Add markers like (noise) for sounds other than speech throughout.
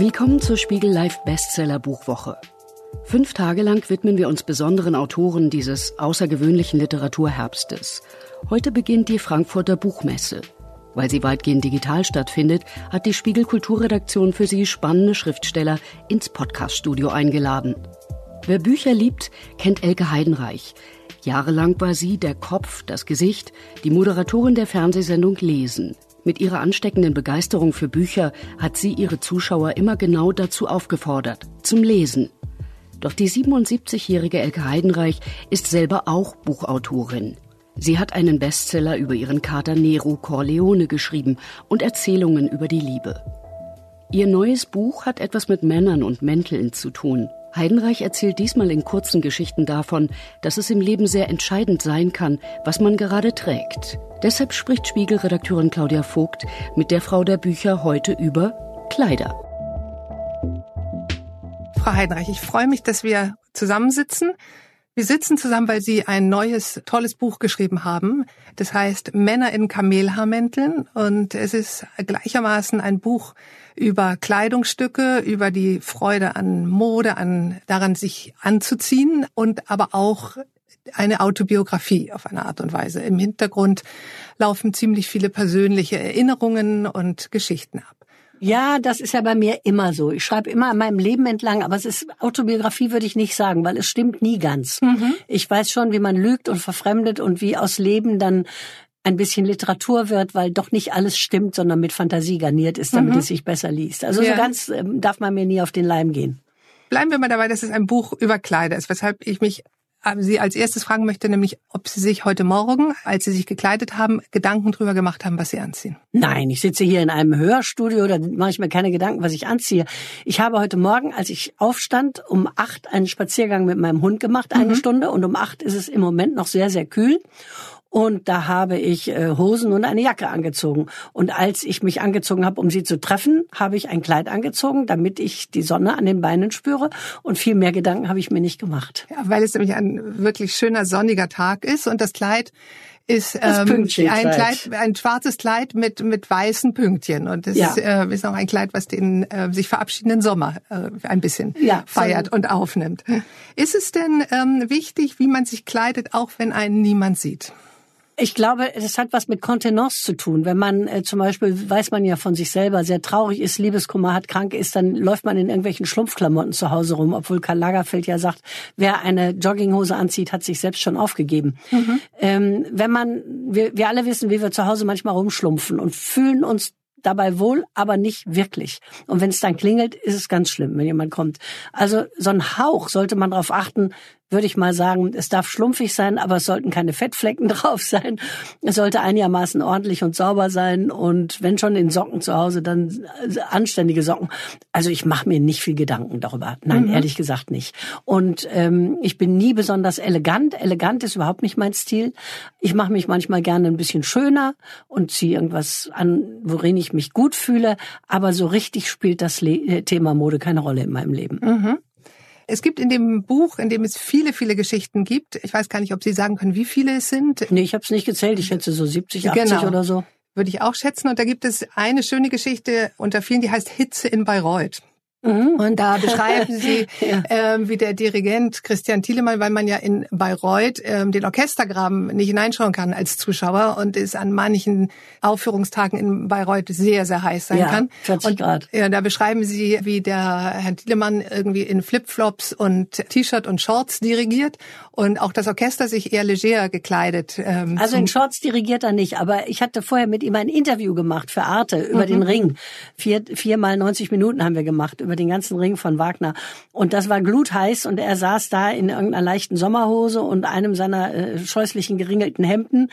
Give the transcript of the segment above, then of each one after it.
Willkommen zur Spiegel Live Bestseller Buchwoche. Fünf Tage lang widmen wir uns besonderen Autoren dieses außergewöhnlichen Literaturherbstes. Heute beginnt die Frankfurter Buchmesse. Weil sie weitgehend digital stattfindet, hat die Spiegel Kulturredaktion für sie spannende Schriftsteller ins Podcaststudio eingeladen. Wer Bücher liebt, kennt Elke Heidenreich. Jahrelang war sie der Kopf, das Gesicht, die Moderatorin der Fernsehsendung Lesen. Mit ihrer ansteckenden Begeisterung für Bücher hat sie ihre Zuschauer immer genau dazu aufgefordert, zum Lesen. Doch die 77-jährige Elke Heidenreich ist selber auch Buchautorin. Sie hat einen Bestseller über ihren Kater Nero Corleone geschrieben und Erzählungen über die Liebe. Ihr neues Buch hat etwas mit Männern und Mänteln zu tun. Heidenreich erzählt diesmal in kurzen Geschichten davon, dass es im Leben sehr entscheidend sein kann, was man gerade trägt. Deshalb spricht Spiegelredakteurin Claudia Vogt mit der Frau der Bücher heute über Kleider. Frau Heidenreich, ich freue mich, dass wir zusammensitzen. Wir sitzen zusammen, weil Sie ein neues, tolles Buch geschrieben haben. Das heißt Männer in Kamelhaarmänteln. Und es ist gleichermaßen ein Buch über Kleidungsstücke, über die Freude an Mode, an daran sich anzuziehen und aber auch eine Autobiografie auf eine Art und Weise. Im Hintergrund laufen ziemlich viele persönliche Erinnerungen und Geschichten ab. Ja, das ist ja bei mir immer so. Ich schreibe immer an meinem Leben entlang, aber es ist Autobiografie würde ich nicht sagen, weil es stimmt nie ganz. Mhm. Ich weiß schon, wie man lügt und verfremdet und wie aus Leben dann ein bisschen Literatur wird, weil doch nicht alles stimmt, sondern mit Fantasie garniert ist, damit mhm. es sich besser liest. Also ja. so ganz ähm, darf man mir nie auf den Leim gehen. Bleiben wir mal dabei, dass es ein Buch über Kleider ist, weshalb ich mich Sie als erstes fragen möchte, nämlich, ob Sie sich heute Morgen, als Sie sich gekleidet haben, Gedanken drüber gemacht haben, was Sie anziehen. Nein, ich sitze hier in einem Hörstudio, da mache ich mir keine Gedanken, was ich anziehe. Ich habe heute Morgen, als ich aufstand, um acht einen Spaziergang mit meinem Hund gemacht, eine mhm. Stunde, und um acht ist es im Moment noch sehr, sehr kühl. Und da habe ich äh, Hosen und eine Jacke angezogen. Und als ich mich angezogen habe, um sie zu treffen, habe ich ein Kleid angezogen, damit ich die Sonne an den Beinen spüre. Und viel mehr Gedanken habe ich mir nicht gemacht. Ja, weil es nämlich ein wirklich schöner sonniger Tag ist und das Kleid ist ähm, ein Kleid, ein schwarzes Kleid mit mit weißen Pünktchen und es ja. ist, äh, ist auch ein Kleid, was den äh, sich verabschiedenden Sommer äh, ein bisschen ja, feiert und aufnimmt. Ist es denn ähm, wichtig, wie man sich kleidet, auch wenn einen niemand sieht? Ich glaube, das hat was mit Kontenance zu tun. Wenn man äh, zum Beispiel, weiß man ja von sich selber, sehr traurig ist, Liebeskummer hat, krank ist, dann läuft man in irgendwelchen Schlumpfklamotten zu Hause rum, obwohl Karl Lagerfeld ja sagt, wer eine Jogginghose anzieht, hat sich selbst schon aufgegeben. Mhm. Ähm, wenn man, wir, wir alle wissen, wie wir zu Hause manchmal rumschlumpfen und fühlen uns dabei wohl, aber nicht wirklich. Und wenn es dann klingelt, ist es ganz schlimm, wenn jemand kommt. Also so ein Hauch sollte man darauf achten, würde ich mal sagen, es darf schlumpfig sein, aber es sollten keine Fettflecken (laughs) drauf sein. Es sollte einigermaßen ordentlich und sauber sein und wenn schon in Socken zu Hause, dann anständige Socken. Also ich mache mir nicht viel Gedanken darüber. Nein, mhm. ehrlich gesagt nicht. Und ähm, ich bin nie besonders elegant. Elegant ist überhaupt nicht mein Stil. Ich mache mich manchmal gerne ein bisschen schöner und ziehe irgendwas an, worin ich mich gut fühle. Aber so richtig spielt das Le Thema Mode keine Rolle in meinem Leben. Mhm. Es gibt in dem Buch, in dem es viele, viele Geschichten gibt, ich weiß gar nicht, ob Sie sagen können, wie viele es sind. Nee, ich habe es nicht gezählt. Ich schätze so 70, 80 genau. oder so. Würde ich auch schätzen. Und da gibt es eine schöne Geschichte unter vielen, die heißt Hitze in Bayreuth. Mhm. Und da beschreiben (laughs) Sie, ja. ähm, wie der Dirigent Christian Thielemann, weil man ja in Bayreuth ähm, den Orchestergraben nicht hineinschauen kann als Zuschauer und es an manchen Aufführungstagen in Bayreuth sehr, sehr heiß sein ja, kann. 40 Grad. Ja, da beschreiben Sie, wie der Herr Thielemann irgendwie in Flipflops und T-Shirt und Shorts dirigiert und auch das Orchester sich eher leger gekleidet. Ähm, also in Shorts dirigiert er nicht, aber ich hatte vorher mit ihm ein Interview gemacht für Arte über mhm. den Ring. Vier, viermal 90 Minuten haben wir gemacht über den ganzen Ring von Wagner. Und das war glutheiß und er saß da in irgendeiner leichten Sommerhose und einem seiner äh, scheußlichen geringelten Hemden.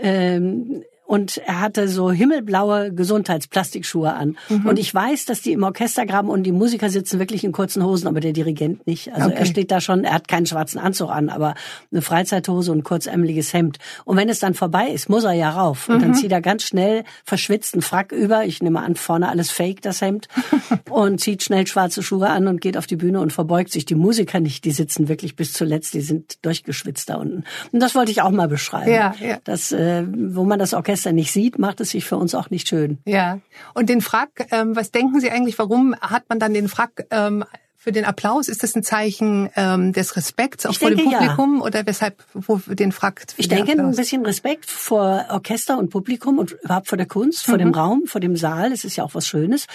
Ähm, und er hatte so himmelblaue Gesundheitsplastikschuhe an. Mhm. Und ich weiß, dass die im Orchestergraben und die Musiker sitzen wirklich in kurzen Hosen, aber der Dirigent nicht. Also okay. er steht da schon, er hat keinen schwarzen Anzug an, aber eine Freizeit-Hose und kurzämmeliges Hemd. Und wenn es dann vorbei ist, muss er ja rauf. Und mhm. dann zieht er ganz schnell verschwitzten Frack über. Ich nehme an, vorne alles fake, das Hemd. (laughs) und zieht schnell schwarze Schuhe an und geht auf die Bühne und verbeugt sich. Die Musiker nicht, die sitzen wirklich bis zuletzt, die sind durchgeschwitzt da unten. Und das wollte ich auch mal beschreiben. Ja, ja. Das, äh, wo man das Orchester Orchester nicht sieht, macht es sich für uns auch nicht schön. Ja. Und den Frack, ähm, was denken Sie eigentlich, warum hat man dann den Frack ähm, für den Applaus? Ist das ein Zeichen ähm, des Respekts auch ich vor denke, dem Publikum ja. oder weshalb wo den Frack? Ich denke Applaus? ein bisschen Respekt vor Orchester und Publikum und überhaupt vor der Kunst, vor mhm. dem Raum, vor dem Saal. Das ist ja auch was Schönes.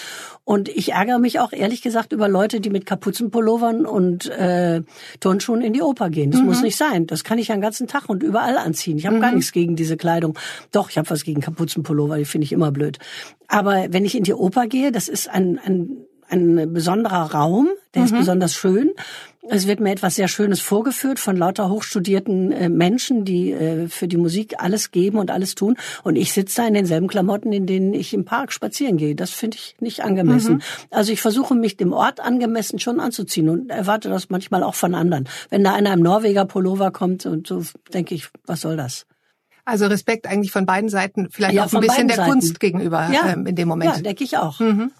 Und ich ärgere mich auch ehrlich gesagt über Leute, die mit Kapuzenpullovern und äh, Turnschuhen in die Oper gehen. Das mhm. muss nicht sein. Das kann ich ja den ganzen Tag und überall anziehen. Ich habe mhm. gar nichts gegen diese Kleidung. Doch, ich habe was gegen Kapuzenpullover. Die finde ich immer blöd. Aber wenn ich in die Oper gehe, das ist ein, ein ein besonderer Raum, der mhm. ist besonders schön. Es wird mir etwas sehr Schönes vorgeführt von lauter hochstudierten äh, Menschen, die äh, für die Musik alles geben und alles tun. Und ich sitze da in denselben Klamotten, in denen ich im Park spazieren gehe. Das finde ich nicht angemessen. Mhm. Also ich versuche mich dem Ort angemessen schon anzuziehen und erwarte das manchmal auch von anderen. Wenn da einer im Norweger Pullover kommt und so denke ich, was soll das? Also Respekt eigentlich von beiden Seiten, vielleicht ja, auch ein bisschen der Seiten. Kunst gegenüber ja. ähm, in dem Moment. Ja, denke ich auch. Mhm.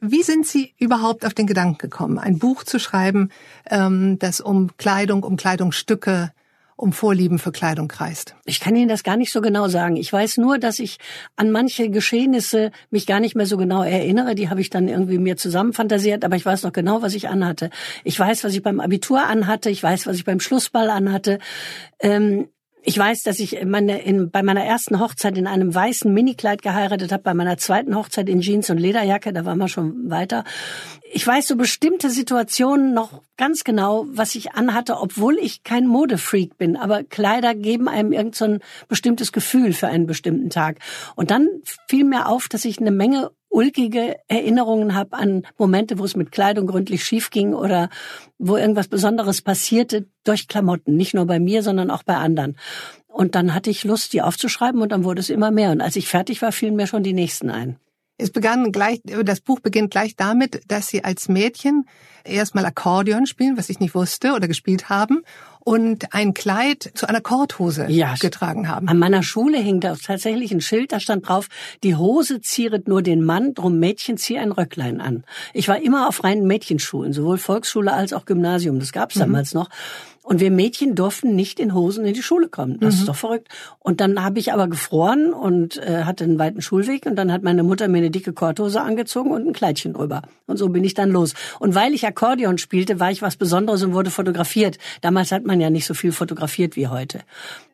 Wie sind Sie überhaupt auf den Gedanken gekommen, ein Buch zu schreiben, ähm, das um Kleidung, um Kleidungsstücke, um Vorlieben für Kleidung kreist? Ich kann Ihnen das gar nicht so genau sagen. Ich weiß nur, dass ich an manche Geschehnisse mich gar nicht mehr so genau erinnere. Die habe ich dann irgendwie mir zusammenfantasiert, aber ich weiß noch genau, was ich anhatte. Ich weiß, was ich beim Abitur anhatte. Ich weiß, was ich beim Schlussball anhatte. Ähm, ich weiß, dass ich meine, in, bei meiner ersten Hochzeit in einem weißen Minikleid geheiratet habe, bei meiner zweiten Hochzeit in Jeans und Lederjacke, da waren wir schon weiter. Ich weiß so bestimmte Situationen noch ganz genau, was ich anhatte, obwohl ich kein Modefreak bin. Aber Kleider geben einem irgend so ein bestimmtes Gefühl für einen bestimmten Tag. Und dann fiel mir auf, dass ich eine Menge ulkige Erinnerungen habe an Momente, wo es mit Kleidung gründlich schief ging oder wo irgendwas Besonderes passierte durch Klamotten. Nicht nur bei mir, sondern auch bei anderen. Und dann hatte ich Lust, die aufzuschreiben und dann wurde es immer mehr. Und als ich fertig war, fielen mir schon die nächsten ein. Es begann gleich, das Buch beginnt gleich damit, dass Sie als Mädchen erstmal Akkordeon spielen, was ich nicht wusste oder gespielt haben und ein Kleid zu einer Korthose ja, getragen haben. An meiner Schule hing da tatsächlich ein Schild, da stand drauf, die Hose zieret nur den Mann, drum Mädchen zieh ein Röcklein an. Ich war immer auf reinen Mädchenschulen, sowohl Volksschule als auch Gymnasium, das gab's mhm. damals noch. Und wir Mädchen durften nicht in Hosen in die Schule kommen. Das mhm. ist doch verrückt. Und dann habe ich aber gefroren und äh, hatte einen weiten Schulweg und dann hat meine Mutter mir eine dicke Korthose angezogen und ein Kleidchen drüber. Und so bin ich dann los. Und weil ich Akkordeon spielte, war ich was Besonderes und wurde fotografiert. Damals hat man ja nicht so viel fotografiert wie heute.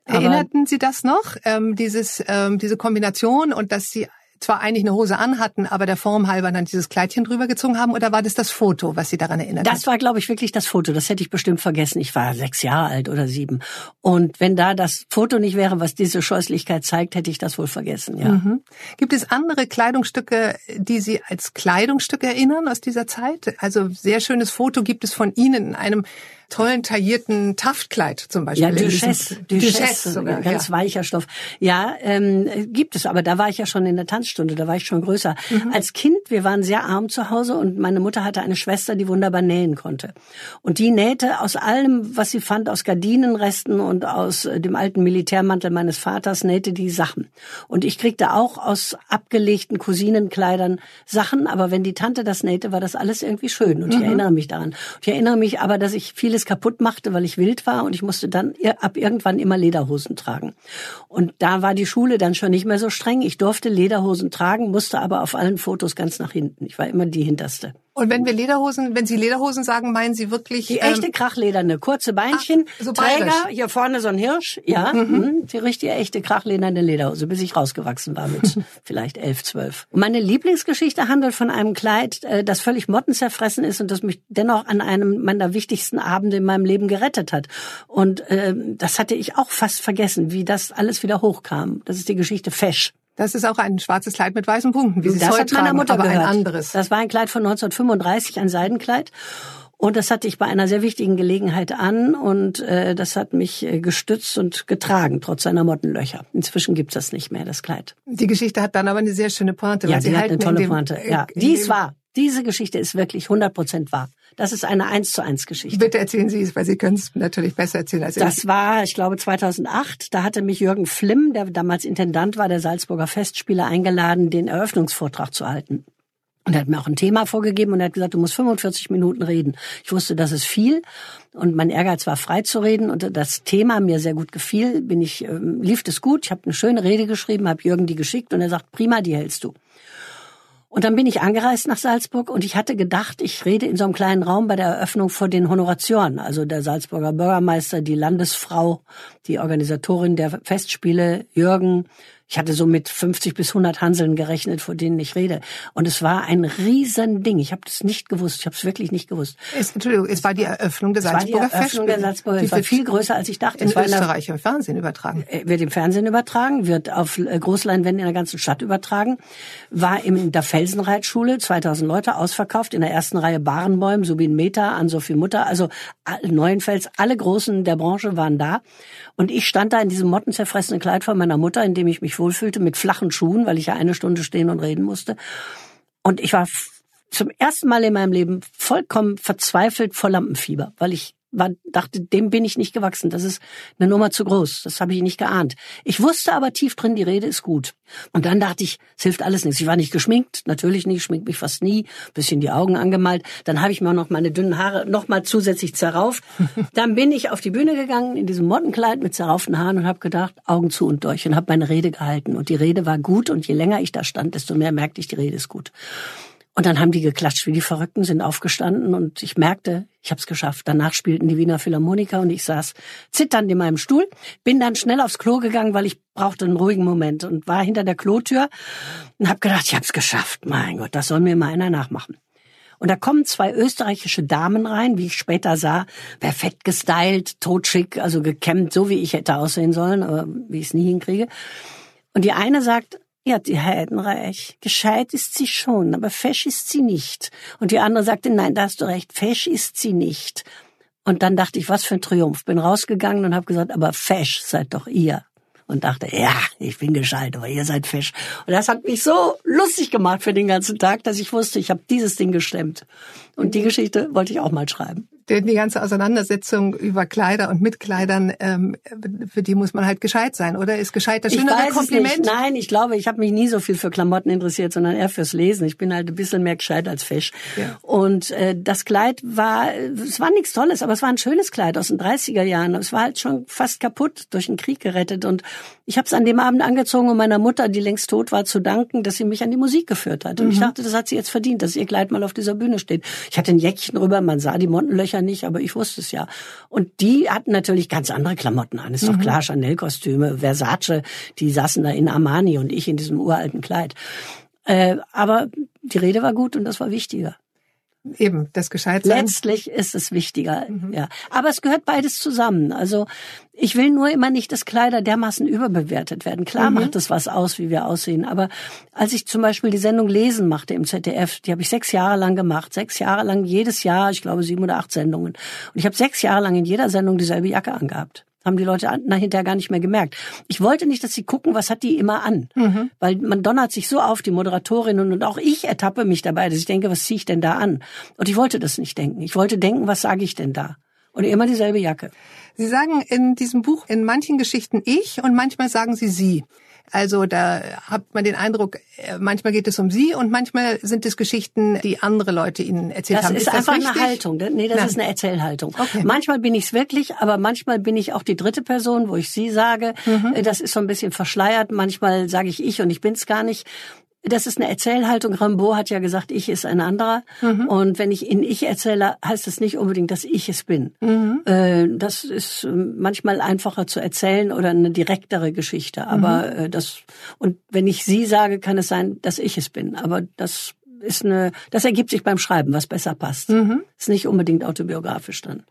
Aber Erinnerten Sie das noch, ähm, dieses, ähm, diese Kombination und dass Sie zwar eigentlich eine Hose anhatten, aber der Form halber dann dieses Kleidchen drüber gezogen haben? Oder war das das Foto, was Sie daran erinnert? Das war, glaube ich, wirklich das Foto. Das hätte ich bestimmt vergessen. Ich war sechs Jahre alt oder sieben. Und wenn da das Foto nicht wäre, was diese Scheußlichkeit zeigt, hätte ich das wohl vergessen, ja. Mhm. Gibt es andere Kleidungsstücke, die Sie als Kleidungsstücke erinnern aus dieser Zeit? Also sehr schönes Foto gibt es von Ihnen in einem tollen taillierten Taftkleid zum Beispiel. Ja, Duchesse, Duchesse, sogar, ganz ja. weicher Stoff. Ja, ähm, gibt es, aber da war ich ja schon in der Tanzstunde, da war ich schon größer. Mhm. Als Kind, wir waren sehr arm zu Hause und meine Mutter hatte eine Schwester, die wunderbar nähen konnte. Und die nähte aus allem, was sie fand, aus Gardinenresten und aus äh, dem alten Militärmantel meines Vaters, nähte die Sachen. Und ich kriegte auch aus abgelegten Cousinenkleidern Sachen, aber wenn die Tante das nähte, war das alles irgendwie schön. Und ich mhm. erinnere mich daran. Ich erinnere mich aber, dass ich viele vieles kaputt machte, weil ich wild war und ich musste dann ab irgendwann immer Lederhosen tragen. Und da war die Schule dann schon nicht mehr so streng. Ich durfte Lederhosen tragen, musste aber auf allen Fotos ganz nach hinten. Ich war immer die hinterste. Und wenn wir Lederhosen, wenn Sie Lederhosen sagen, meinen Sie wirklich die echte ähm, Krachlederne, kurze Beinchen, ach, so Träger, hier vorne so ein Hirsch, ja, mhm. mhm. die richtige echte Krachlederne Lederhose, bis ich rausgewachsen war mit (laughs) vielleicht elf, zwölf. Und meine Lieblingsgeschichte handelt von einem Kleid, äh, das völlig mottenzerfressen ist und das mich dennoch an einem meiner wichtigsten Abende in meinem Leben gerettet hat. Und äh, das hatte ich auch fast vergessen, wie das alles wieder hochkam. Das ist die Geschichte Fesch. Das ist auch ein schwarzes Kleid mit weißen Punkten, wie Sie das es heute tragen, Mutter aber gehört. ein anderes. Das war ein Kleid von 1935, ein Seidenkleid. Und das hatte ich bei einer sehr wichtigen Gelegenheit an und äh, das hat mich äh, gestützt und getragen, trotz seiner Mottenlöcher. Inzwischen gibt's das nicht mehr, das Kleid. Die Geschichte hat dann aber eine sehr schöne Pointe. Ja, sie hat eine tolle dem, Pointe. Ja, dies war. Diese Geschichte ist wirklich 100 Prozent wahr. Das ist eine eins zu eins Geschichte. Bitte erzählen Sie es, weil Sie können es natürlich besser erzählen als ich. Das war, ich glaube, 2008. Da hatte mich Jürgen Flimm, der damals Intendant war, der Salzburger Festspiele, eingeladen, den Eröffnungsvortrag zu halten. Und er hat mir auch ein Thema vorgegeben und er hat gesagt, du musst 45 Minuten reden. Ich wusste, das ist viel und mein Ehrgeiz war frei zu reden und das Thema mir sehr gut gefiel. Bin ich ähm, lief es gut. Ich habe eine schöne Rede geschrieben, habe Jürgen die geschickt und er sagt, prima, die hältst du. Und dann bin ich angereist nach Salzburg und ich hatte gedacht, ich rede in so einem kleinen Raum bei der Eröffnung vor den Honoratioren, also der Salzburger Bürgermeister, die Landesfrau, die Organisatorin der Festspiele, Jürgen, ich hatte so mit 50 bis 100 Hanseln gerechnet, vor denen ich rede. Und es war ein Riesending. Ich habe das nicht gewusst. Ich habe es wirklich nicht gewusst. Es, Entschuldigung, es war die Eröffnung der Salzburger Festspiele. Eröffnung der Salzburger. Es war viel größer, als ich dachte. In es war Österreich im Fernsehen übertragen. Äh, wird im Fernsehen übertragen, wird auf äh, Großleinwänden in der ganzen Stadt übertragen. War in der Felsenreitschule, 2000 Leute, ausverkauft. In der ersten Reihe Barenbäum, Subin Meta, An-Sophie Mutter. Also Neuenfels, alle Großen der Branche waren da. Und ich stand da in diesem mottenzerfressenen Kleid von meiner Mutter, in dem ich mich wohlfühlte, mit flachen Schuhen, weil ich ja eine Stunde stehen und reden musste. Und ich war zum ersten Mal in meinem Leben vollkommen verzweifelt vor Lampenfieber, weil ich war, dachte, dem bin ich nicht gewachsen. Das ist eine Nummer zu groß. Das habe ich nicht geahnt. Ich wusste aber tief drin, die Rede ist gut. Und dann dachte ich, es hilft alles nichts. Ich war nicht geschminkt, natürlich nicht, schmink mich fast nie, bisschen die Augen angemalt. Dann habe ich mir auch noch meine dünnen Haare noch mal zusätzlich zerrauft. (laughs) Dann bin ich auf die Bühne gegangen in diesem Mottenkleid mit zerrauften Haaren und habe gedacht, Augen zu und durch und habe meine Rede gehalten. Und die Rede war gut und je länger ich da stand, desto mehr merkte ich, die Rede ist gut. Und dann haben die geklatscht wie die Verrückten, sind aufgestanden und ich merkte, ich habe es geschafft. Danach spielten die Wiener Philharmoniker und ich saß zitternd in meinem Stuhl, bin dann schnell aufs Klo gegangen, weil ich brauchte einen ruhigen Moment und war hinter der Klotür und habe gedacht, ich habe es geschafft. Mein Gott, das soll mir mal einer nachmachen. Und da kommen zwei österreichische Damen rein, wie ich später sah, perfekt gestylt, totschick, also gekämmt, so wie ich hätte aussehen sollen, aber wie ich es nie hinkriege. Und die eine sagt, ja, die Heidenreich. Gescheit ist sie schon, aber fesch ist sie nicht. Und die andere sagte, nein, da hast du recht, fesch ist sie nicht. Und dann dachte ich, was für ein Triumph. Bin rausgegangen und habe gesagt, aber fesch seid doch ihr. Und dachte, ja, ich bin gescheit, aber ihr seid fesch. Und das hat mich so lustig gemacht für den ganzen Tag, dass ich wusste, ich habe dieses Ding gestemmt. Und die Geschichte wollte ich auch mal schreiben die ganze Auseinandersetzung über Kleider und mit Kleidern, ähm, für die muss man halt gescheit sein, oder? Ist gescheit das schönere Kompliment? Nein, ich glaube, ich habe mich nie so viel für Klamotten interessiert, sondern eher fürs Lesen. Ich bin halt ein bisschen mehr gescheit als fesch. Ja. Und äh, das Kleid war, es war nichts Tolles, aber es war ein schönes Kleid aus den 30er Jahren. Es war halt schon fast kaputt, durch den Krieg gerettet. Und ich habe es an dem Abend angezogen, um meiner Mutter, die längst tot war, zu danken, dass sie mich an die Musik geführt hat. Und mhm. ich dachte, das hat sie jetzt verdient, dass ihr Kleid mal auf dieser Bühne steht. Ich hatte ein Jäckchen rüber, man sah die Mottenlöcher Löcher nicht, aber ich wusste es ja. Und die hatten natürlich ganz andere Klamotten an. Ist mhm. doch klar, Chanel-Kostüme, Versace, die saßen da in Armani und ich in diesem uralten Kleid. Äh, aber die Rede war gut und das war wichtiger. Eben, das Gescheitsein. Letztlich ist es wichtiger, mhm. ja. Aber es gehört beides zusammen. Also ich will nur immer nicht, dass Kleider dermaßen überbewertet werden. Klar mhm. macht es was aus, wie wir aussehen. Aber als ich zum Beispiel die Sendung Lesen machte im ZDF, die habe ich sechs Jahre lang gemacht. Sechs Jahre lang jedes Jahr, ich glaube sieben oder acht Sendungen. Und ich habe sechs Jahre lang in jeder Sendung dieselbe Jacke angehabt haben die Leute nachher gar nicht mehr gemerkt. Ich wollte nicht, dass sie gucken, was hat die immer an. Mhm. Weil man donnert sich so auf, die Moderatorinnen und auch ich ertappe mich dabei, dass ich denke, was ziehe ich denn da an? Und ich wollte das nicht denken. Ich wollte denken, was sage ich denn da? Und immer dieselbe Jacke. Sie sagen in diesem Buch in manchen Geschichten ich und manchmal sagen Sie Sie. Also da hat man den Eindruck, äh, manchmal geht es um Sie und manchmal sind es Geschichten, die andere Leute Ihnen erzählt das haben. Ist, ist einfach richtig? eine Haltung. Nee, das Na. ist eine Erzählhaltung. Okay. Manchmal bin ich es wirklich, aber manchmal bin ich auch die dritte Person, wo ich Sie sage. Mhm. Äh, das ist so ein bisschen verschleiert. Manchmal sage ich ich und ich bin es gar nicht das ist eine Erzählhaltung. Rambo hat ja gesagt, ich ist ein anderer. Mhm. Und wenn ich in ich erzähle, heißt das nicht unbedingt, dass ich es bin. Mhm. Äh, das ist ähm, manchmal einfacher zu erzählen oder eine direktere Geschichte. Aber mhm. Äh, das, und wenn ich sie sage, kann es sein, dass ich es bin. Aber das ist eine, das ergibt sich beim Schreiben, was besser passt. Mhm. Ist nicht unbedingt autobiografisch dann.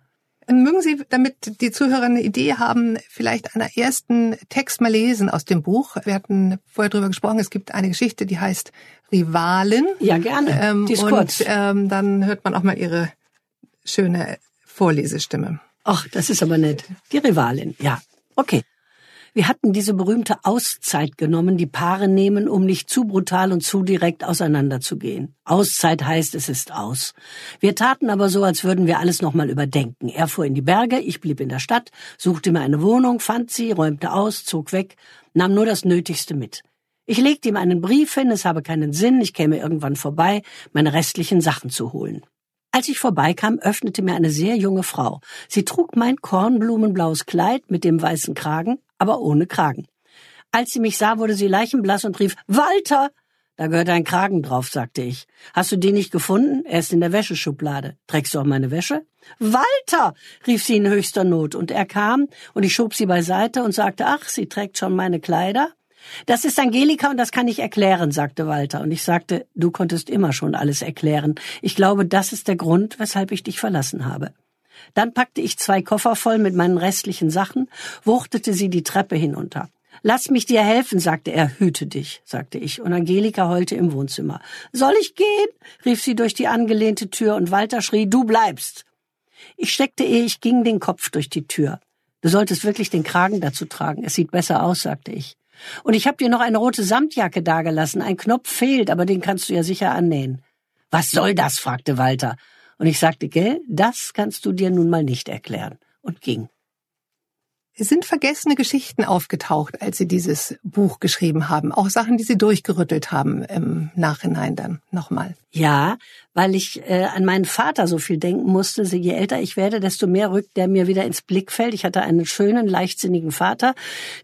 Mögen Sie, damit die Zuhörer eine Idee haben, vielleicht einen ersten Text mal lesen aus dem Buch? Wir hatten vorher drüber gesprochen, es gibt eine Geschichte, die heißt Rivalen. Ja, gerne. Ähm, die ist und kurz. Ähm, dann hört man auch mal Ihre schöne Vorlesestimme. Ach, das ist aber nett. Die Rivalin, ja. Okay. Wir hatten diese berühmte Auszeit genommen, die Paare nehmen, um nicht zu brutal und zu direkt auseinanderzugehen. Auszeit heißt, es ist aus. Wir taten aber so, als würden wir alles nochmal überdenken. Er fuhr in die Berge, ich blieb in der Stadt, suchte mir eine Wohnung, fand sie, räumte aus, zog weg, nahm nur das Nötigste mit. Ich legte ihm einen Brief hin, es habe keinen Sinn, ich käme irgendwann vorbei, meine restlichen Sachen zu holen. Als ich vorbeikam, öffnete mir eine sehr junge Frau. Sie trug mein kornblumenblaues Kleid mit dem weißen Kragen, aber ohne Kragen. Als sie mich sah, wurde sie leichenblass und rief, Walter! Da gehört ein Kragen drauf, sagte ich. Hast du den nicht gefunden? Er ist in der Wäscheschublade. Trägst du auch meine Wäsche? Walter! rief sie in höchster Not, und er kam, und ich schob sie beiseite und sagte, ach, sie trägt schon meine Kleider. Das ist Angelika und das kann ich erklären, sagte Walter. Und ich sagte, du konntest immer schon alles erklären. Ich glaube, das ist der Grund, weshalb ich dich verlassen habe. Dann packte ich zwei Koffer voll mit meinen restlichen Sachen, wuchtete sie die Treppe hinunter. Lass mich dir helfen, sagte er. Hüte dich, sagte ich. Und Angelika heulte im Wohnzimmer. Soll ich gehen? rief sie durch die angelehnte Tür und Walter schrie, du bleibst. Ich steckte, ehe ich ging, den Kopf durch die Tür. Du solltest wirklich den Kragen dazu tragen. Es sieht besser aus, sagte ich. Und ich habe dir noch eine rote Samtjacke dagelassen. Ein Knopf fehlt, aber den kannst du ja sicher annähen. Was soll das? fragte Walter. Und ich sagte, gell, das kannst du dir nun mal nicht erklären. Und ging. Es sind vergessene Geschichten aufgetaucht, als Sie dieses Buch geschrieben haben. Auch Sachen, die Sie durchgerüttelt haben im Nachhinein dann nochmal. Ja, weil ich äh, an meinen Vater so viel denken musste. Je älter ich werde, desto mehr rückt der mir wieder ins Blickfeld. Ich hatte einen schönen, leichtsinnigen Vater,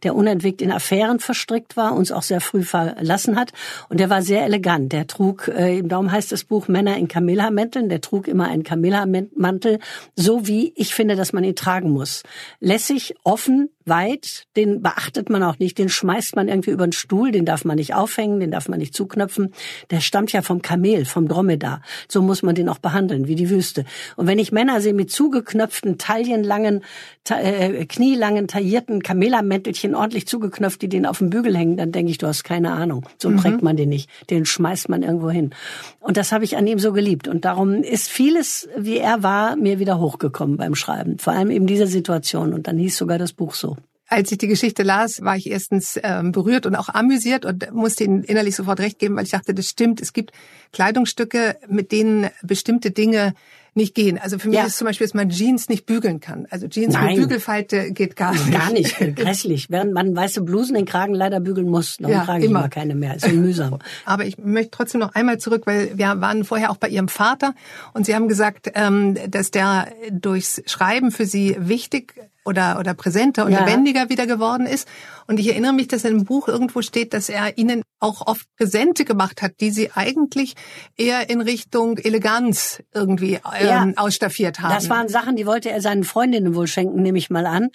der unentwegt in Affären verstrickt war, uns auch sehr früh verlassen hat. Und der war sehr elegant. Der trug, äh, darum heißt das Buch Männer in Camilla-Mänteln, der trug immer einen Camilla-Mantel, so wie ich finde, dass man ihn tragen muss. Lässig, offen, weit, den beachtet man auch nicht, den schmeißt man irgendwie über den Stuhl, den darf man nicht aufhängen, den darf man nicht zuknöpfen. Der stammt ja vom Kamel, vom Dromedar. So muss man den auch behandeln, wie die Wüste. Und wenn ich Männer sehe mit zugeknöpften, taillenlangen, äh, knielangen, taillierten Kamelamäntelchen ordentlich zugeknöpft, die den auf dem Bügel hängen, dann denke ich, du hast keine Ahnung. So mhm. trägt man den nicht. Den schmeißt man irgendwo hin. Und das habe ich an ihm so geliebt. Und darum ist vieles, wie er war, mir wieder hochgekommen beim Schreiben. Vor allem eben diese Situation. Und dann hieß sogar das Buch so. Als ich die Geschichte las, war ich erstens ähm, berührt und auch amüsiert und musste ihnen innerlich sofort recht geben, weil ich dachte, das stimmt. Es gibt Kleidungsstücke, mit denen bestimmte Dinge nicht gehen. Also für mich ja. ist zum Beispiel, dass man Jeans nicht bügeln kann. Also Jeans Nein. mit Bügelfalte geht gar nicht. Gar nicht, (laughs) grässlich. Während man weiße Blusen den Kragen leider bügeln muss, dann ja, trage ich immer keine mehr. Ist so mühsam. (laughs) Aber ich möchte trotzdem noch einmal zurück, weil wir waren vorher auch bei Ihrem Vater und Sie haben gesagt, ähm, dass der durchs Schreiben für Sie wichtig oder, oder präsenter und ja. lebendiger wieder geworden ist. Und ich erinnere mich, dass in dem Buch irgendwo steht, dass er ihnen auch oft Präsente gemacht hat, die sie eigentlich eher in Richtung Eleganz irgendwie ähm, ja. ausstaffiert haben. Das waren Sachen, die wollte er seinen Freundinnen wohl schenken, nehme ich mal an.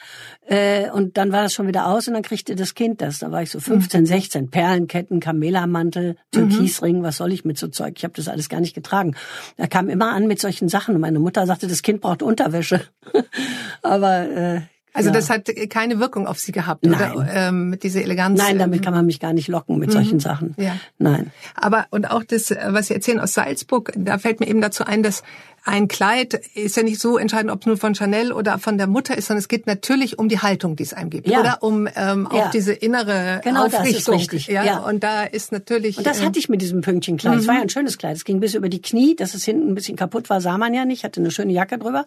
Äh, und dann war das schon wieder aus und dann kriegte das Kind das. Da war ich so 15, mhm. 16. Perlenketten, Kamelamantel, Türkisring, mhm. was soll ich mit so Zeug? Ich habe das alles gar nicht getragen. Er kam immer an mit solchen Sachen und meine Mutter sagte, das Kind braucht Unterwäsche. (laughs) Aber äh, also ja. das hat keine Wirkung auf Sie gehabt, Nein. oder? Ähm, mit dieser Eleganz. Nein, damit ähm, kann man mich gar nicht locken mit mhm. solchen Sachen. Ja. Nein. Aber und auch das, was Sie erzählen aus Salzburg, da fällt mir eben dazu ein, dass ein Kleid ist ja nicht so entscheidend, ob es nur von Chanel oder von der Mutter ist, sondern es geht natürlich um die Haltung, die es einem gibt, ja. oder um ähm, auch ja. diese innere genau, Aufrichtung. Das ist richtig. Ja? ja, und da ist natürlich. Und das hatte ich mit diesem Pünktchenkleid. Es mhm. war ja ein schönes Kleid. Es ging bis über die Knie, dass es hinten ein bisschen kaputt war, sah man ja nicht. Hatte eine schöne Jacke drüber.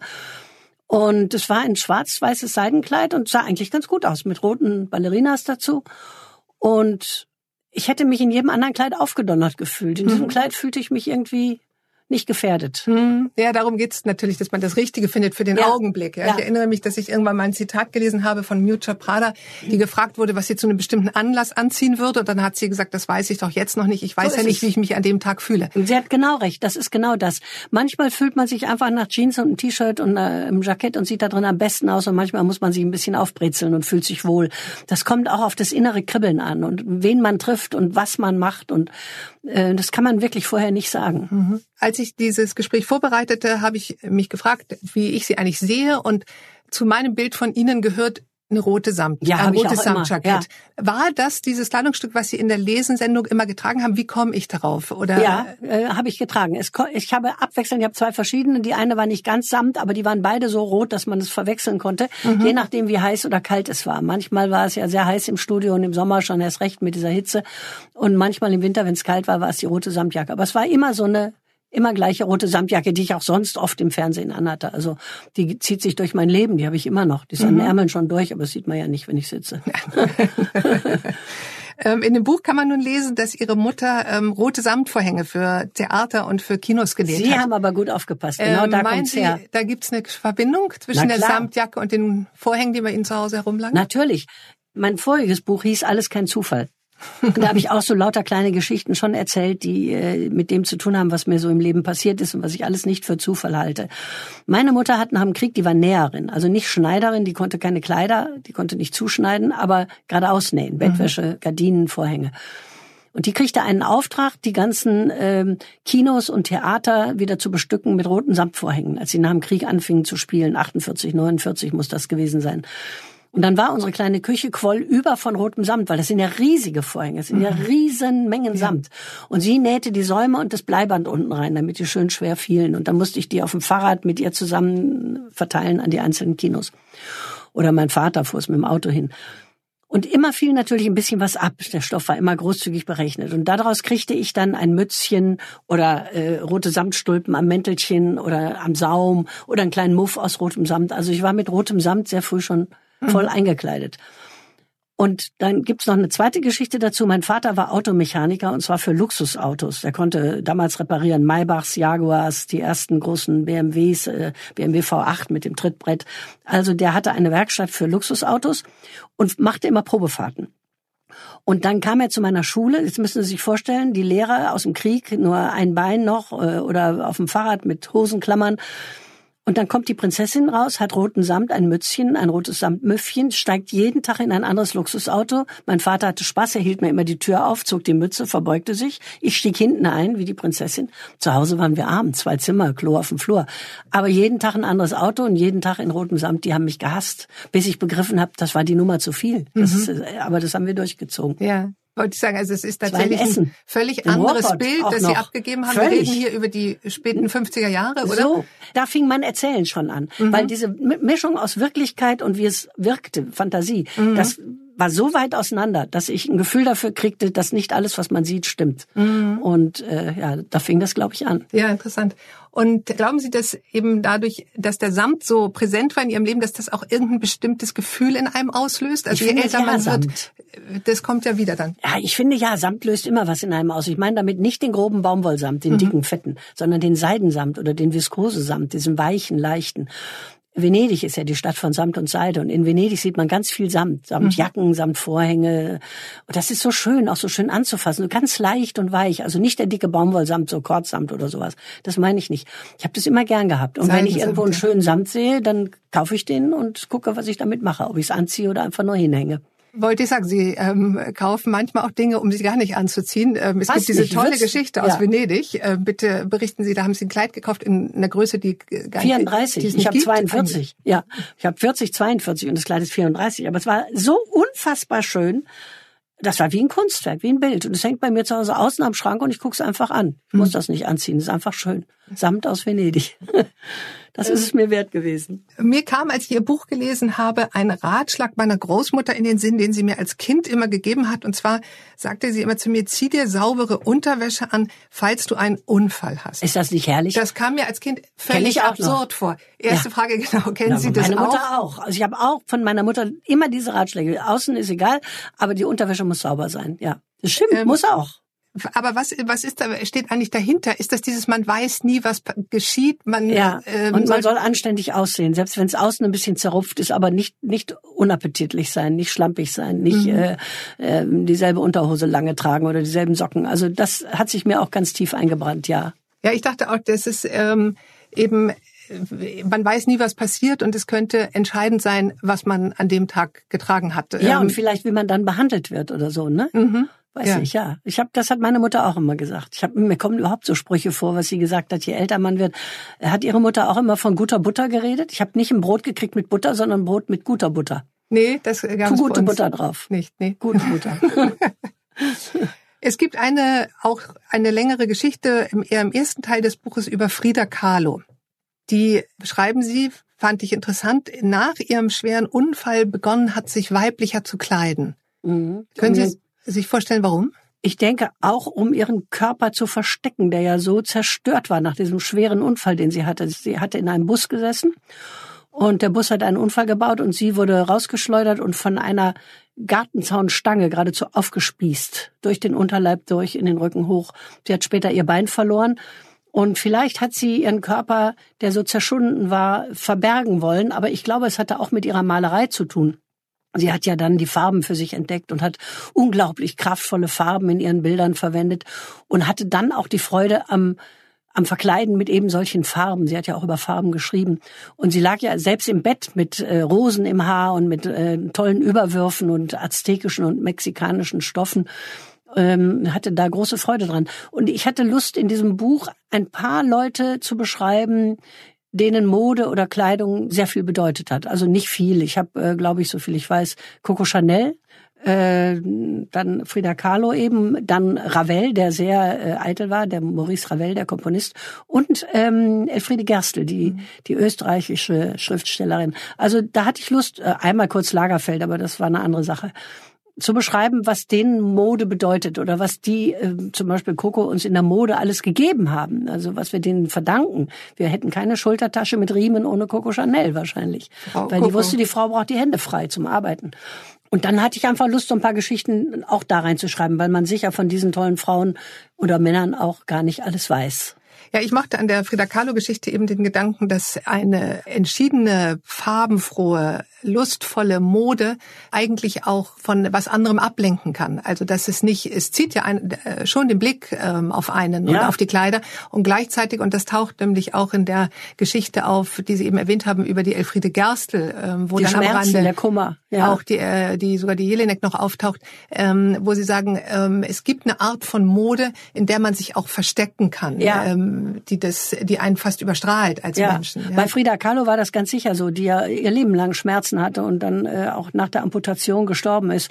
Und es war ein schwarz-weißes Seidenkleid und sah eigentlich ganz gut aus, mit roten Ballerinas dazu. Und ich hätte mich in jedem anderen Kleid aufgedonnert gefühlt. In diesem mhm. Kleid fühlte ich mich irgendwie nicht gefährdet. Hm. Ja, darum geht's natürlich, dass man das Richtige findet für den ja. Augenblick. Ja. ja. Ich erinnere mich, dass ich irgendwann mal ein Zitat gelesen habe von Miuccia Prada, die gefragt wurde, was sie zu einem bestimmten Anlass anziehen würde. Und dann hat sie gesagt, das weiß ich doch jetzt noch nicht. Ich weiß so ja nicht, es. wie ich mich an dem Tag fühle. Sie hat genau recht. Das ist genau das. Manchmal fühlt man sich einfach nach Jeans und einem T-Shirt und äh, einem Jackett und sieht da drin am besten aus. Und manchmal muss man sich ein bisschen aufbrezeln und fühlt sich wohl. Das kommt auch auf das innere Kribbeln an und wen man trifft und was man macht. Und äh, das kann man wirklich vorher nicht sagen. Mhm. Als ich dieses Gespräch vorbereitete, habe ich mich gefragt, wie ich sie eigentlich sehe. Und zu meinem Bild von Ihnen gehört eine rote Samt, ja, ein rotes Samtjackett. Ja. War das dieses Kleidungsstück, was Sie in der Lesensendung immer getragen haben? Wie komme ich darauf? Oder ja, äh, habe ich getragen. Es, ich habe abwechselnd, ich habe zwei verschiedene. Die eine war nicht ganz Samt, aber die waren beide so rot, dass man es verwechseln konnte, mhm. je nachdem wie heiß oder kalt es war. Manchmal war es ja sehr heiß im Studio und im Sommer schon erst recht mit dieser Hitze. Und manchmal im Winter, wenn es kalt war, war es die rote Samtjacke. Aber es war immer so eine immer gleiche rote Samtjacke, die ich auch sonst oft im Fernsehen anhatte. Also die zieht sich durch mein Leben, die habe ich immer noch. Die ist mhm. an den Ärmeln schon durch, aber das sieht man ja nicht, wenn ich sitze. (laughs) Ähm, in dem Buch kann man nun lesen, dass ihre Mutter ähm, rote Samtvorhänge für Theater und für Kinos genäht Sie hat. haben aber gut aufgepasst. Genau ähm, da meinen kommt's Sie, her. da gibt's eine Verbindung zwischen der. Samtjacke und den Vorhängen, die bei Ihnen zu Hause herumlagen? Natürlich. Mein voriges Buch hieß Alles kein Zufall. Und da habe ich auch so lauter kleine Geschichten schon erzählt, die äh, mit dem zu tun haben, was mir so im Leben passiert ist und was ich alles nicht für Zufall halte. Meine Mutter hat nach dem Krieg, die war Näherin, also nicht Schneiderin, die konnte keine Kleider, die konnte nicht zuschneiden, aber gerade ausnähen, Bettwäsche, Gardinen, Vorhänge. Und die kriegte einen Auftrag, die ganzen ähm, Kinos und Theater wieder zu bestücken mit roten Samtvorhängen, als sie nach dem Krieg anfingen zu spielen. 48, 49 muss das gewesen sein. Und dann war unsere kleine Küche quoll über von rotem Samt, weil das sind ja riesige Vorhänge, das sind ja riesen Mengen Samt. Und sie nähte die Säume und das Bleiband unten rein, damit die schön schwer fielen. Und dann musste ich die auf dem Fahrrad mit ihr zusammen verteilen an die einzelnen Kinos. Oder mein Vater fuhr es mit dem Auto hin. Und immer fiel natürlich ein bisschen was ab. Der Stoff war immer großzügig berechnet. Und daraus kriegte ich dann ein Mützchen oder äh, rote Samtstulpen am Mäntelchen oder am Saum oder einen kleinen Muff aus rotem Samt. Also ich war mit rotem Samt sehr früh schon voll eingekleidet. Und dann gibt's noch eine zweite Geschichte dazu. Mein Vater war Automechaniker und zwar für Luxusautos. Er konnte damals reparieren Maybachs, Jaguars, die ersten großen BMWs, äh, BMW V8 mit dem Trittbrett. Also der hatte eine Werkstatt für Luxusautos und machte immer Probefahrten. Und dann kam er zu meiner Schule. Jetzt müssen Sie sich vorstellen, die Lehrer aus dem Krieg, nur ein Bein noch äh, oder auf dem Fahrrad mit Hosenklammern. Und dann kommt die Prinzessin raus, hat roten Samt, ein Mützchen, ein rotes Samtmüffchen, steigt jeden Tag in ein anderes Luxusauto. Mein Vater hatte Spaß, er hielt mir immer die Tür auf, zog die Mütze, verbeugte sich. Ich stieg hinten ein, wie die Prinzessin. Zu Hause waren wir arm, zwei Zimmer, Klo auf dem Flur. Aber jeden Tag ein anderes Auto und jeden Tag in rotem Samt, die haben mich gehasst. Bis ich begriffen habe, das war die Nummer zu viel. Das ist, äh, aber das haben wir durchgezogen. Ja. Wollte ich sagen, also es ist tatsächlich ein völlig Im anderes Ruhrpott Bild, das Sie abgegeben haben. Völlig. Wir reden hier über die späten 50er Jahre, oder? So, da fing mein Erzählen schon an. Weil diese Mi- Mischung aus Wirklichkeit und wie es wirkte, Fantasie, das war so weit auseinander, dass ich ein Gefühl dafür kriegte, dass nicht alles, was man sieht, stimmt. Und äh, ja, da fing das, glaube ich, an. Ja, interessant. Und glauben Sie, dass eben dadurch, dass der Samt so präsent war in Ihrem Leben, dass das auch irgendein bestimmtes Gefühl in einem auslöst? Also Ich je älter ja, man wird, Samt. das kommt ja wieder dann. Ja, ich finde ja, Samt löst immer was in einem aus. Ich meine damit nicht den groben Baumwollsamt, den dicken, fetten, sondern den Seidensamt oder den Viskosesamt, diesen weichen, leichten. Venedig ist ja die Stadt von Samt und Seide und in Venedig sieht man ganz viel Samt, samt Jacken, samt Vorhänge. Und das ist so schön, auch so schön anzufassen, so ganz leicht und weich. Also nicht der dicke Baumwollsamt, so Kordsamt oder sowas. Das meine ich nicht. Ich habe das immer gern gehabt. Und wenn ich Seidensamt, irgendwo einen schönen Samt sehe, dann kaufe ich den und gucke, was ich damit mache, ob ich es anziehe oder einfach nur hinhänge. Wollte ich sagen, Sie ähm, kaufen manchmal auch Dinge, um sie gar nicht anzuziehen. Ähm, es Was gibt diese nicht? tolle Wird's- Geschichte aus ja. Venedig. Äh, bitte berichten Sie, da haben Sie ein Kleid gekauft in einer Größe, die gar nicht- 34. die es ich nicht habe gibt. 42. Ja, ich habe 40, 42 und das Kleid ist 34. Aber es war so unfassbar schön. Das war wie ein Kunstwerk, wie ein Bild. Und es hängt bei mir zu Hause außen am Schrank und ich gucke es einfach an. Ich Hm. muss das nicht anziehen. Es ist einfach schön. Samt aus Venedig. (laughs) Das ist es mir wert gewesen. Mir kam, als ich Ihr Buch gelesen habe, ein Ratschlag meiner Großmutter in den Sinn, den sie mir als Kind immer gegeben hat. Und zwar sagte sie immer zu mir, zieh dir saubere Unterwäsche an, falls du einen Unfall hast. Ist das nicht herrlich? Das kam mir als Kind völlig auch noch. absurd vor. Erste Ja. Frage, (laughs) genau, kennen Ja, Sie das meine auch? Mutter auch. Also ich habe auch von meiner Mutter immer diese Ratschläge. Außen ist egal, aber die Unterwäsche muss sauber sein. Ja, das stimmt, Ähm, muss auch. Aber was, was ist da, steht eigentlich dahinter? Ist das dieses, man weiß nie, was geschieht? Man, Ja, ähm, und man soll- anständig aussehen, selbst wenn es außen ein bisschen zerrupft ist, aber nicht nicht unappetitlich sein, nicht schlampig sein, nicht Mhm. äh, äh, dieselbe Unterhose lange tragen oder dieselben Socken. Also das hat sich mir auch ganz tief eingebrannt, ja. Ja, ich dachte auch, das ist ähm, eben, äh, man weiß nie, was passiert und es könnte entscheidend sein, was man an dem Tag getragen hat. Ja, Ähm, und vielleicht wie man dann behandelt wird oder so, ne? Weiß Ja. ich, ja. Ich habe, das hat meine Mutter auch immer gesagt. Ich hab, mir kommen überhaupt so Sprüche vor, was sie gesagt hat, je älter man wird. Hat ihre Mutter auch immer von guter Butter geredet? Ich habe nicht ein Brot gekriegt mit Butter, sondern ein Brot mit guter Butter. nee, das gab es gute Butter drauf. nicht. Nee. Gute Butter. (laughs) Es gibt eine auch eine längere Geschichte im, eher im ersten Teil des Buches über Frida Kahlo. Die beschreiben Sie, fand ich interessant, nach ihrem schweren Unfall begonnen hat, sich weiblicher zu kleiden. mhm. Können Sie sich vorstellen, warum? Ich denke auch, um ihren Körper zu verstecken, der ja so zerstört war nach diesem schweren Unfall, den sie hatte. Sie hatte in einem Bus gesessen und der Bus hat einen Unfall gebaut und sie wurde rausgeschleudert und von einer Gartenzaunstange geradezu aufgespießt, durch den Unterleib durch, in den Rücken hoch. Sie hat später ihr Bein verloren. Und vielleicht hat sie ihren Körper, der so zerschunden war, verbergen wollen. Aber ich glaube, es hatte auch mit ihrer Malerei zu tun. Sie hat ja dann die Farben für sich entdeckt und hat unglaublich kraftvolle Farben in ihren Bildern verwendet und hatte dann auch die Freude am am Verkleiden mit eben solchen Farben. Sie hat ja auch über Farben geschrieben. Und sie lag ja selbst im Bett mit äh, Rosen im Haar und mit äh, tollen Überwürfen und aztekischen und mexikanischen Stoffen. Ähm, hatte da große Freude dran. Und ich hatte Lust, in diesem Buch ein paar Leute zu beschreiben, denen Mode oder Kleidung sehr viel bedeutet hat. Also nicht viel. Ich habe, äh, glaube ich, so viel ich weiß, Coco Chanel, äh, dann Frida Kahlo eben, dann Ravel, der sehr äh, eitel war, der Maurice Ravel, der Komponist, und ähm, Elfriede Gerstl, die, mhm. die österreichische Schriftstellerin. Also da hatte ich Lust, äh, einmal kurz Lagerfeld, aber das war eine andere Sache zu beschreiben, was denen Mode bedeutet oder was die äh, zum Beispiel Coco uns in der Mode alles gegeben haben. Also was wir denen verdanken. Wir hätten keine Schultertasche mit Riemen ohne Coco Chanel wahrscheinlich, Frau weil Coco. die wusste, die Frau braucht die Hände frei zum Arbeiten. Und dann hatte ich einfach Lust, so ein paar Geschichten auch da reinzuschreiben, weil man sicher von diesen tollen Frauen oder Männern auch gar nicht alles weiß. Ja, ich mochte an der Frida Kahlo-Geschichte eben den Gedanken, dass eine entschiedene, farbenfrohe, lustvolle Mode eigentlich auch von was anderem ablenken kann. Also dass es nicht, es zieht ja ein, äh, schon den Blick ähm, auf einen ja. und auf die Kleider und gleichzeitig, und das taucht nämlich auch in der Geschichte auf, die Sie eben erwähnt haben, über die Elfriede Gerstl, ähm, wo die dann Schmerzen, am Rande der Kummer, ja. auch die, äh, die sogar die Jelinek noch auftaucht, ähm, wo Sie sagen, ähm, es gibt eine Art von Mode, in der man sich auch verstecken kann. Ja. Ähm, die das, die einen fast überstrahlt als ja. Menschen. Ja. Bei Frida Kahlo war das ganz sicher so, die ja ihr Leben lang Schmerzen hatte und dann äh, auch nach der Amputation gestorben ist,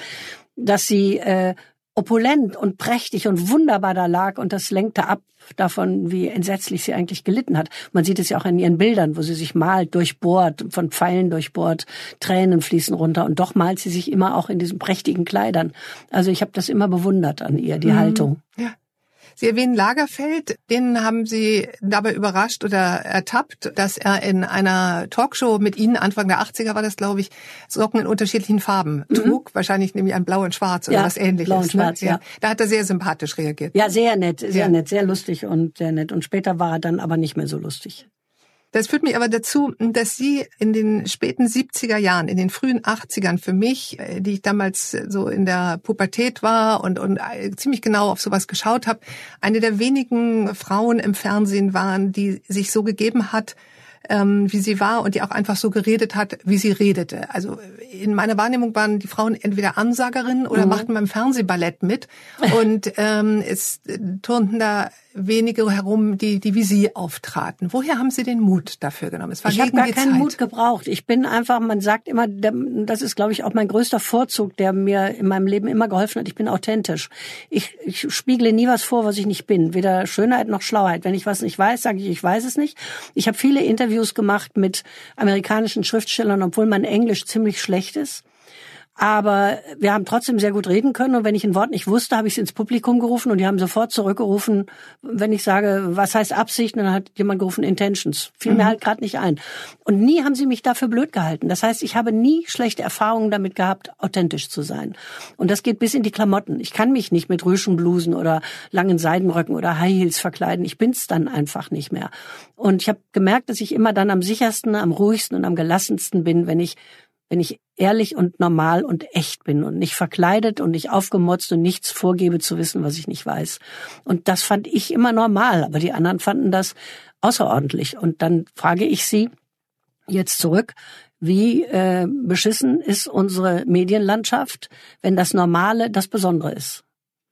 dass sie äh, opulent und prächtig und wunderbar da lag und das lenkte ab davon, wie entsetzlich sie eigentlich gelitten hat. Man sieht es ja auch in ihren Bildern, wo sie sich malt, durchbohrt, von Pfeilen durchbohrt, Tränen fließen runter und doch malt sie sich immer auch in diesen prächtigen Kleidern. Also ich habe das immer bewundert an ihr, die mhm. Haltung. Ja. Sie erwähnen Lagerfeld, den haben Sie dabei überrascht oder ertappt, dass er in einer Talkshow mit Ihnen, Anfang der 80er war das, glaube ich, Socken in unterschiedlichen Farben mhm. trug. Wahrscheinlich nämlich ein Blau und Schwarz oder ja, was ähnliches. Blau und ne? Schwarz, ja. ja. Da hat er sehr sympathisch reagiert. Ja, sehr nett, sehr ja. nett, sehr lustig und sehr nett. Und später war er dann aber nicht mehr so lustig. Das führt mich aber dazu, dass Sie in den späten 70er Jahren, in den frühen 80ern für mich, äh, die ich damals so in der Pubertät war und, und äh, ziemlich genau auf sowas geschaut habe, eine der wenigen Frauen im Fernsehen waren, die sich so gegeben hat, ähm, wie sie war und die auch einfach so geredet hat, wie sie redete. Also in meiner Wahrnehmung waren die Frauen entweder Ansagerinnen oder mhm. machten beim Fernsehballett mit und ähm, es turnten da wenige herum, die, die wie Sie auftraten. Woher haben Sie den Mut dafür genommen? Es war ich habe gar keinen Zeit. Mut gebraucht. Ich bin einfach, man sagt immer, das ist, glaube ich, auch mein größter Vorzug, der mir in meinem Leben immer geholfen hat. Ich bin authentisch. Ich, ich spiegle nie was vor, was ich nicht bin. Weder Schönheit noch Schlauheit. Wenn ich was nicht weiß, sage ich, ich weiß es nicht. Ich habe viele Interviews gemacht mit amerikanischen Schriftstellern, obwohl mein Englisch ziemlich schlecht ist. Aber wir haben trotzdem sehr gut reden können. Und wenn ich ein Wort nicht wusste, habe ich es ins Publikum gerufen und die haben sofort zurückgerufen, wenn ich sage, was heißt Absicht, dann hat jemand gerufen Intentions. Fiel mhm. mir halt gerade nicht ein. Und nie haben sie mich dafür blöd gehalten. Das heißt, ich habe nie schlechte Erfahrungen damit gehabt, authentisch zu sein. Und das geht bis in die Klamotten. Ich kann mich nicht mit Rüschenblusen oder langen Seidenröcken oder High Heels verkleiden. Ich bin's dann einfach nicht mehr. Und ich habe gemerkt, dass ich immer dann am sichersten, am ruhigsten und am gelassensten bin, wenn ich wenn ich ehrlich und normal und echt bin und nicht verkleidet und nicht aufgemotzt und nichts vorgebe zu wissen, was ich nicht weiß. Und das fand ich immer normal, aber die anderen fanden das außerordentlich. Und dann frage ich Sie jetzt zurück, wie äh, beschissen ist unsere Medienlandschaft, wenn das Normale das Besondere ist?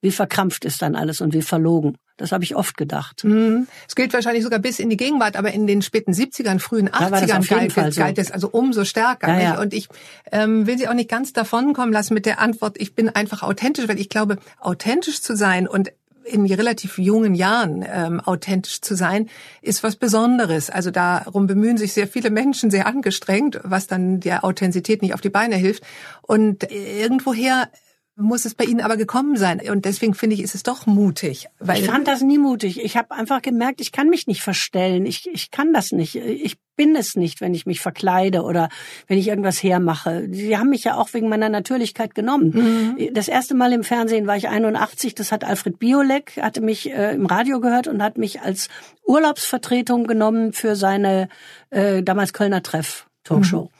Wie verkrampft ist dann alles und wie verlogen? Das habe ich oft gedacht. Mhm. Es gilt wahrscheinlich sogar bis in die Gegenwart, aber in den späten 70ern, frühen 80ern galt, so. galt es also umso stärker. Ja, ja. Und ich ähm, will Sie auch nicht ganz davonkommen lassen mit der Antwort, ich bin einfach authentisch, weil ich glaube, authentisch zu sein und in relativ jungen Jahren ähm, authentisch zu sein, ist was Besonderes. Also darum bemühen sich sehr viele Menschen sehr angestrengt, was dann der Authentizität nicht auf die Beine hilft. Und irgendwoher muss es bei Ihnen aber gekommen sein. Und deswegen finde ich, ist es doch mutig. Weil ich fand das nie mutig. Ich habe einfach gemerkt, ich kann mich nicht verstellen. Ich, ich kann das nicht. Ich bin es nicht, wenn ich mich verkleide oder wenn ich irgendwas hermache. Sie haben mich ja auch wegen meiner Natürlichkeit genommen. Mhm. Das erste Mal im Fernsehen war ich 81. Das hat Alfred Biolek, hatte mich äh, im Radio gehört und hat mich als Urlaubsvertretung genommen für seine äh, damals Kölner Treff Talkshow. Mhm.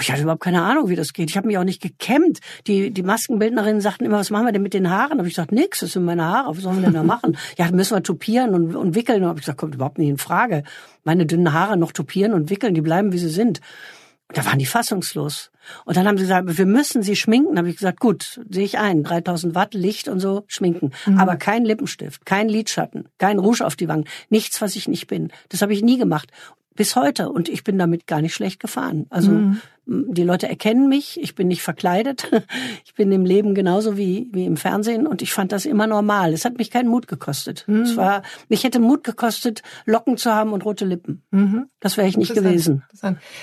Ich hatte überhaupt keine Ahnung, wie das geht. Ich habe mich auch nicht gekämmt. Die, die Maskenbildnerinnen sagten immer, was machen wir denn mit den Haaren? Da habe ich gesagt, nix, das sind meine Haare, was sollen wir denn da machen? (laughs) ja, müssen wir tupieren und, und wickeln. Da habe ich gesagt, kommt überhaupt nicht in Frage. Meine dünnen Haare noch tupieren und wickeln, die bleiben, wie sie sind. Da waren die fassungslos. Und dann haben sie gesagt, wir müssen sie schminken. Da habe ich gesagt, gut, sehe ich ein. 3000 Watt, Licht und so, schminken. Mhm. Aber kein Lippenstift, kein Lidschatten, kein Rouge auf die Wangen. Nichts, was ich nicht bin. Das habe ich nie gemacht. Bis heute. Und ich bin damit gar nicht schlecht gefahren. Also mhm die Leute erkennen mich, ich bin nicht verkleidet, (laughs) ich bin im Leben genauso wie, wie im Fernsehen und ich fand das immer normal. Es hat mich keinen Mut gekostet. Mhm. Es war, mich hätte Mut gekostet, Locken zu haben und rote Lippen. Mhm. Das wäre ich nicht gewesen.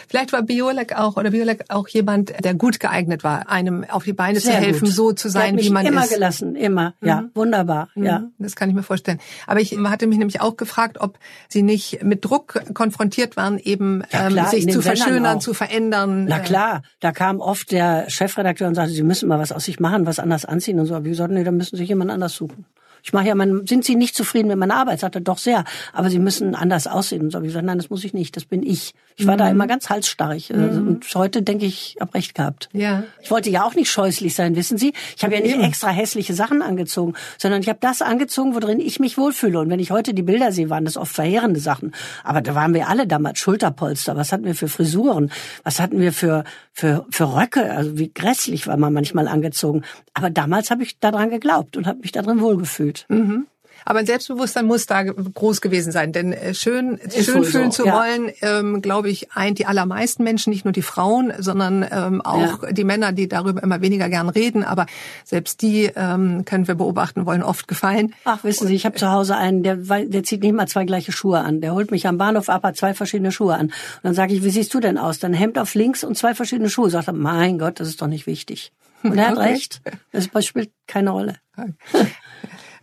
Vielleicht war Biolek auch oder Biolek auch jemand, der gut geeignet war, einem auf die Beine Sehr zu helfen, gut. so zu sein, wie man immer ist. Immer gelassen, immer. Mhm. Ja, wunderbar. Mhm. Ja, das kann ich mir vorstellen. Aber ich hatte mich nämlich auch gefragt, ob Sie nicht mit Druck konfrontiert waren, eben ja, klar, ähm, sich zu verschönern, zu verändern. Na klar, da kam oft der Chefredakteur und sagte, Sie müssen mal was aus sich machen, was anders anziehen und so. Aber wir sagten, nee, dann müssen Sie sich jemand anders suchen ich mache ja mein, sind Sie nicht zufrieden mit meiner Arbeit? Sagt er, doch sehr. Aber Sie müssen anders aussehen. Und so habe ich gesagt, nein, das muss ich nicht. Das bin ich. Ich war mhm. da immer ganz halsstarrig. Mhm. Und heute denke ich, ich habe recht gehabt. Ja. Ich wollte ja auch nicht scheußlich sein, wissen Sie. Ich habe ja nicht extra hässliche Sachen angezogen, sondern ich habe das angezogen, worin ich mich wohlfühle. Und wenn ich heute die Bilder sehe, waren das oft verheerende Sachen. Aber da waren wir alle damals Schulterpolster. Was hatten wir für Frisuren? Was hatten wir für, für, für Röcke? Also wie grässlich war man manchmal angezogen. Aber damals habe ich daran geglaubt und habe mich darin wohlgefühlt gefühlt. Mhm. Aber ein Selbstbewusstsein muss da groß gewesen sein, denn äh, schön, schön fühlen so, zu ja. wollen, ähm, glaube ich, eint die allermeisten Menschen, nicht nur die Frauen, sondern ähm, auch ja. die Männer, die darüber immer weniger gern reden. Aber selbst die ähm, können wir beobachten, wollen oft gefallen. Ach, wissen Sie, ich habe zu Hause einen, der, der zieht nicht mal zwei gleiche Schuhe an. Der holt mich am Bahnhof ab, hat zwei verschiedene Schuhe an. Und dann sage ich, wie siehst du denn aus? Dann Hemd auf links und zwei verschiedene Schuhe. Sagt er, mein Gott, das ist doch nicht wichtig. Und er hat okay. recht. Das spielt keine Rolle.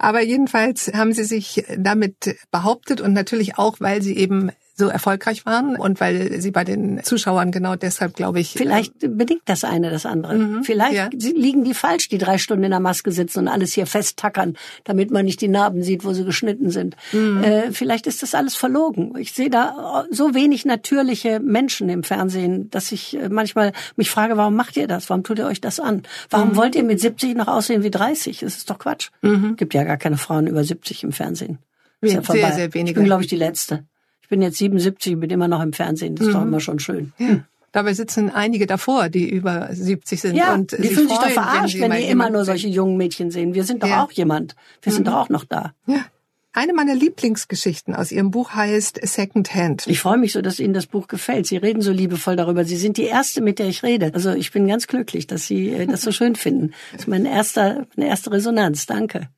Aber jedenfalls haben sie sich damit behauptet und natürlich auch, weil sie eben so erfolgreich waren und weil sie bei den Zuschauern genau deshalb, glaube ich. Vielleicht bedingt das eine das andere. Mhm, Vielleicht ja. liegen die falsch, die drei Stunden in der Maske sitzen und alles hier festtackern, damit man nicht die Narben sieht, wo sie geschnitten sind. Mhm. Äh, vielleicht ist das alles verlogen. Ich sehe da so wenig natürliche Menschen im Fernsehen, dass ich äh, manchmal mich frage, warum macht ihr das? Warum tut ihr euch das an? Warum mhm. wollt ihr mit 70 noch aussehen wie 30? Das ist doch Quatsch. Mhm. Gibt ja gar keine Frauen über 70 im Fernsehen. Ist ja sehr, sehr wenige. Ich bin, glaube ich, die Letzte bin jetzt 77, bin immer noch im Fernsehen. Das ist mhm. doch immer schon schön. Ja. Dabei sitzen einige davor, die über 70 sind. Ja, und die fühlen sich doch verarscht, wenn, wenn die immer nur solche jungen Mädchen sehen. Wir sind doch ja. auch jemand. Wir mhm. sind doch auch noch da. Ja. Eine meiner Lieblingsgeschichten aus Ihrem Buch heißt Second Hand. Ich freue mich so, dass Ihnen das Buch gefällt. Sie reden so liebevoll darüber. Sie sind die Erste, mit der ich rede. Also ich bin ganz glücklich, dass Sie äh, das so schön finden. Das ist mein erster, meine erste Resonanz. Danke.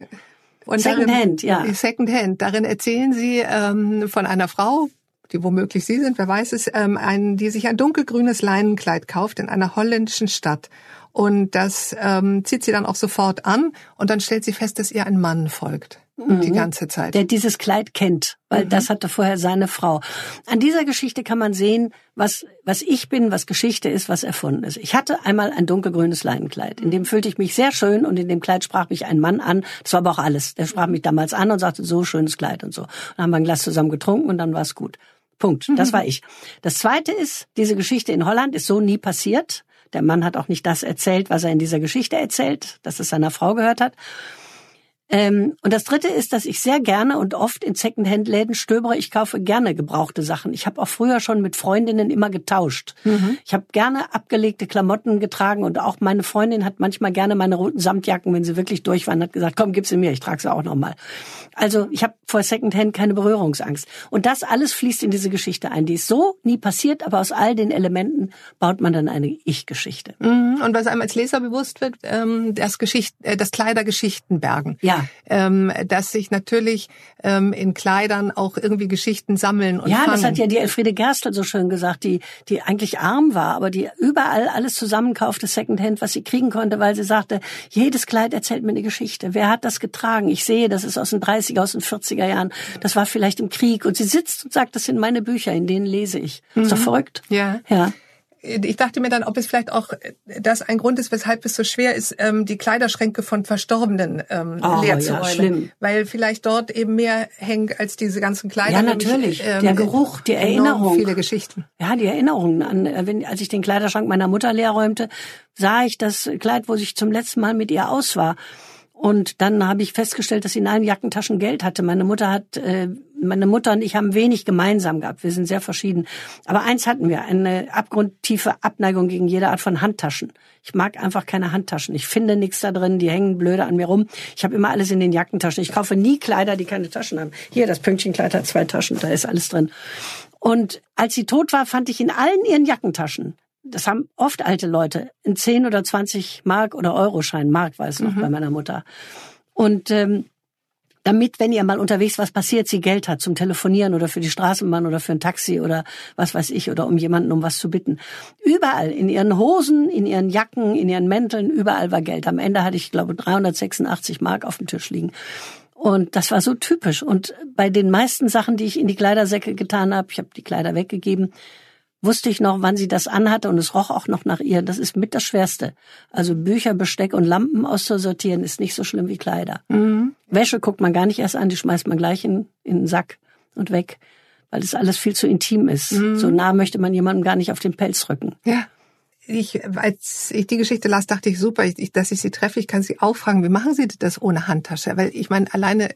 Und Second darin, Hand, ja. Second Hand. Darin erzählen Sie ähm, von einer Frau, die womöglich Sie sind, wer weiß es, ähm, ein, die sich ein dunkelgrünes Leinenkleid kauft in einer holländischen Stadt. Und das ähm, zieht sie dann auch sofort an und dann stellt sie fest, dass ihr ein Mann folgt. Mhm. Die ganze Zeit. Der dieses Kleid kennt, weil mhm. das hatte vorher seine Frau. An dieser Geschichte kann man sehen, was, was ich bin, was Geschichte ist, was erfunden ist. Ich hatte einmal ein dunkelgrünes Leinenkleid. In dem fühlte ich mich sehr schön und in dem Kleid sprach mich ein Mann an. Das war aber auch alles. Der sprach mich damals an und sagte, so schönes Kleid und so. Dann haben wir ein Glas zusammen getrunken und dann war es gut. Punkt. Das war ich. Das zweite ist, diese Geschichte in Holland ist so nie passiert. Der Mann hat auch nicht das erzählt, was er in dieser Geschichte erzählt, dass es seiner Frau gehört hat. Ähm, und das Dritte ist, dass ich sehr gerne und oft in Secondhand-Läden stöbere. Ich kaufe gerne gebrauchte Sachen. Ich habe auch früher schon mit Freundinnen immer getauscht. Mhm. Ich habe gerne abgelegte Klamotten getragen und auch meine Freundin hat manchmal gerne meine roten Samtjacken, wenn sie wirklich durch waren, hat gesagt, komm, gib sie mir, ich trage sie auch nochmal. Also ich habe vor Secondhand keine Berührungsangst. Und das alles fließt in diese Geschichte ein. Die ist so nie passiert, aber aus all den Elementen baut man dann eine Ich-Geschichte. Mhm. Und was einem als Leser bewusst wird, ähm, das, Geschicht, äh, das Kleidergeschichtenbergen. Ja. Ähm, dass sich natürlich ähm, in Kleidern auch irgendwie Geschichten sammeln und Ja, fangen. das hat ja die Elfriede Gerstl so schön gesagt, die, die eigentlich arm war, aber die überall alles zusammenkaufte Secondhand, was sie kriegen konnte, weil sie sagte, jedes Kleid erzählt mir eine Geschichte. Wer hat das getragen? Ich sehe, das ist aus den 30er, aus den 40er Jahren. Das war vielleicht im Krieg. Und sie sitzt und sagt, das sind meine Bücher, in denen lese ich. Ist doch verrückt. Ja. Ja. Ich dachte mir dann, ob es vielleicht auch das ein Grund ist, weshalb es so schwer ist, ähm, die Kleiderschränke von Verstorbenen ähm, Oh, leer ja, zu räumen. schlimm. Weil vielleicht dort eben mehr hängt als diese ganzen Kleider. Ja, nämlich, natürlich. Der Geruch, die Erinnerung. viele Geschichten. Ja, die Erinnerungen an, äh, wenn, als ich den Kleiderschrank meiner Mutter leer räumte, sah ich das Kleid, wo ich zum letzten Mal mit ihr aus war. Und dann habe ich festgestellt, dass sie in allen Jackentaschen Geld hatte. Meine Mutter hat, äh, meine Mutter und ich haben wenig gemeinsam gehabt. Wir sind sehr verschieden. Aber eins hatten wir, eine abgrundtiefe Abneigung gegen jede Art von Handtaschen. Ich mag einfach keine Handtaschen. Ich finde nichts da drin, die hängen blöde an mir rum. Ich habe immer alles in den Jackentaschen. Ich kaufe nie Kleider, die keine Taschen haben. Hier, das Pünktchenkleid hat zwei Taschen, da ist alles drin. Und als sie tot war, fand ich in allen ihren Jackentaschen, das haben oft alte Leute, in 10 oder 20 Mark oder Euroschein, Mark war es noch bei meiner Mutter. Und ähm, damit, wenn ihr mal unterwegs was passiert, sie Geld hat zum Telefonieren oder für die Straßenbahn oder für ein Taxi oder was weiß ich oder um jemanden um was zu bitten. Überall, in ihren Hosen, in ihren Jacken, in ihren Mänteln, überall war Geld. Am Ende hatte ich, glaube 386 Mark auf dem Tisch liegen. Und das war so typisch. Und bei den meisten Sachen, die ich in die Kleidersäcke getan habe, ich habe die Kleider weggegeben, wusste ich noch, wann sie das anhatte und es roch auch noch nach ihr. Das ist mit das Schwerste. Also Bücher, Besteck und Lampen auszusortieren ist nicht so schlimm wie Kleider. Wäsche guckt man gar nicht erst an, die schmeißt man gleich in, in den Sack und weg, weil das alles viel zu intim ist. So nah möchte man jemandem gar nicht auf den Pelz rücken. Ja. Ich, als ich die Geschichte las, dachte ich, super, ich, dass ich sie treffe. Ich kann sie auch fragen, wie machen Sie das ohne Handtasche? Weil ich meine, alleine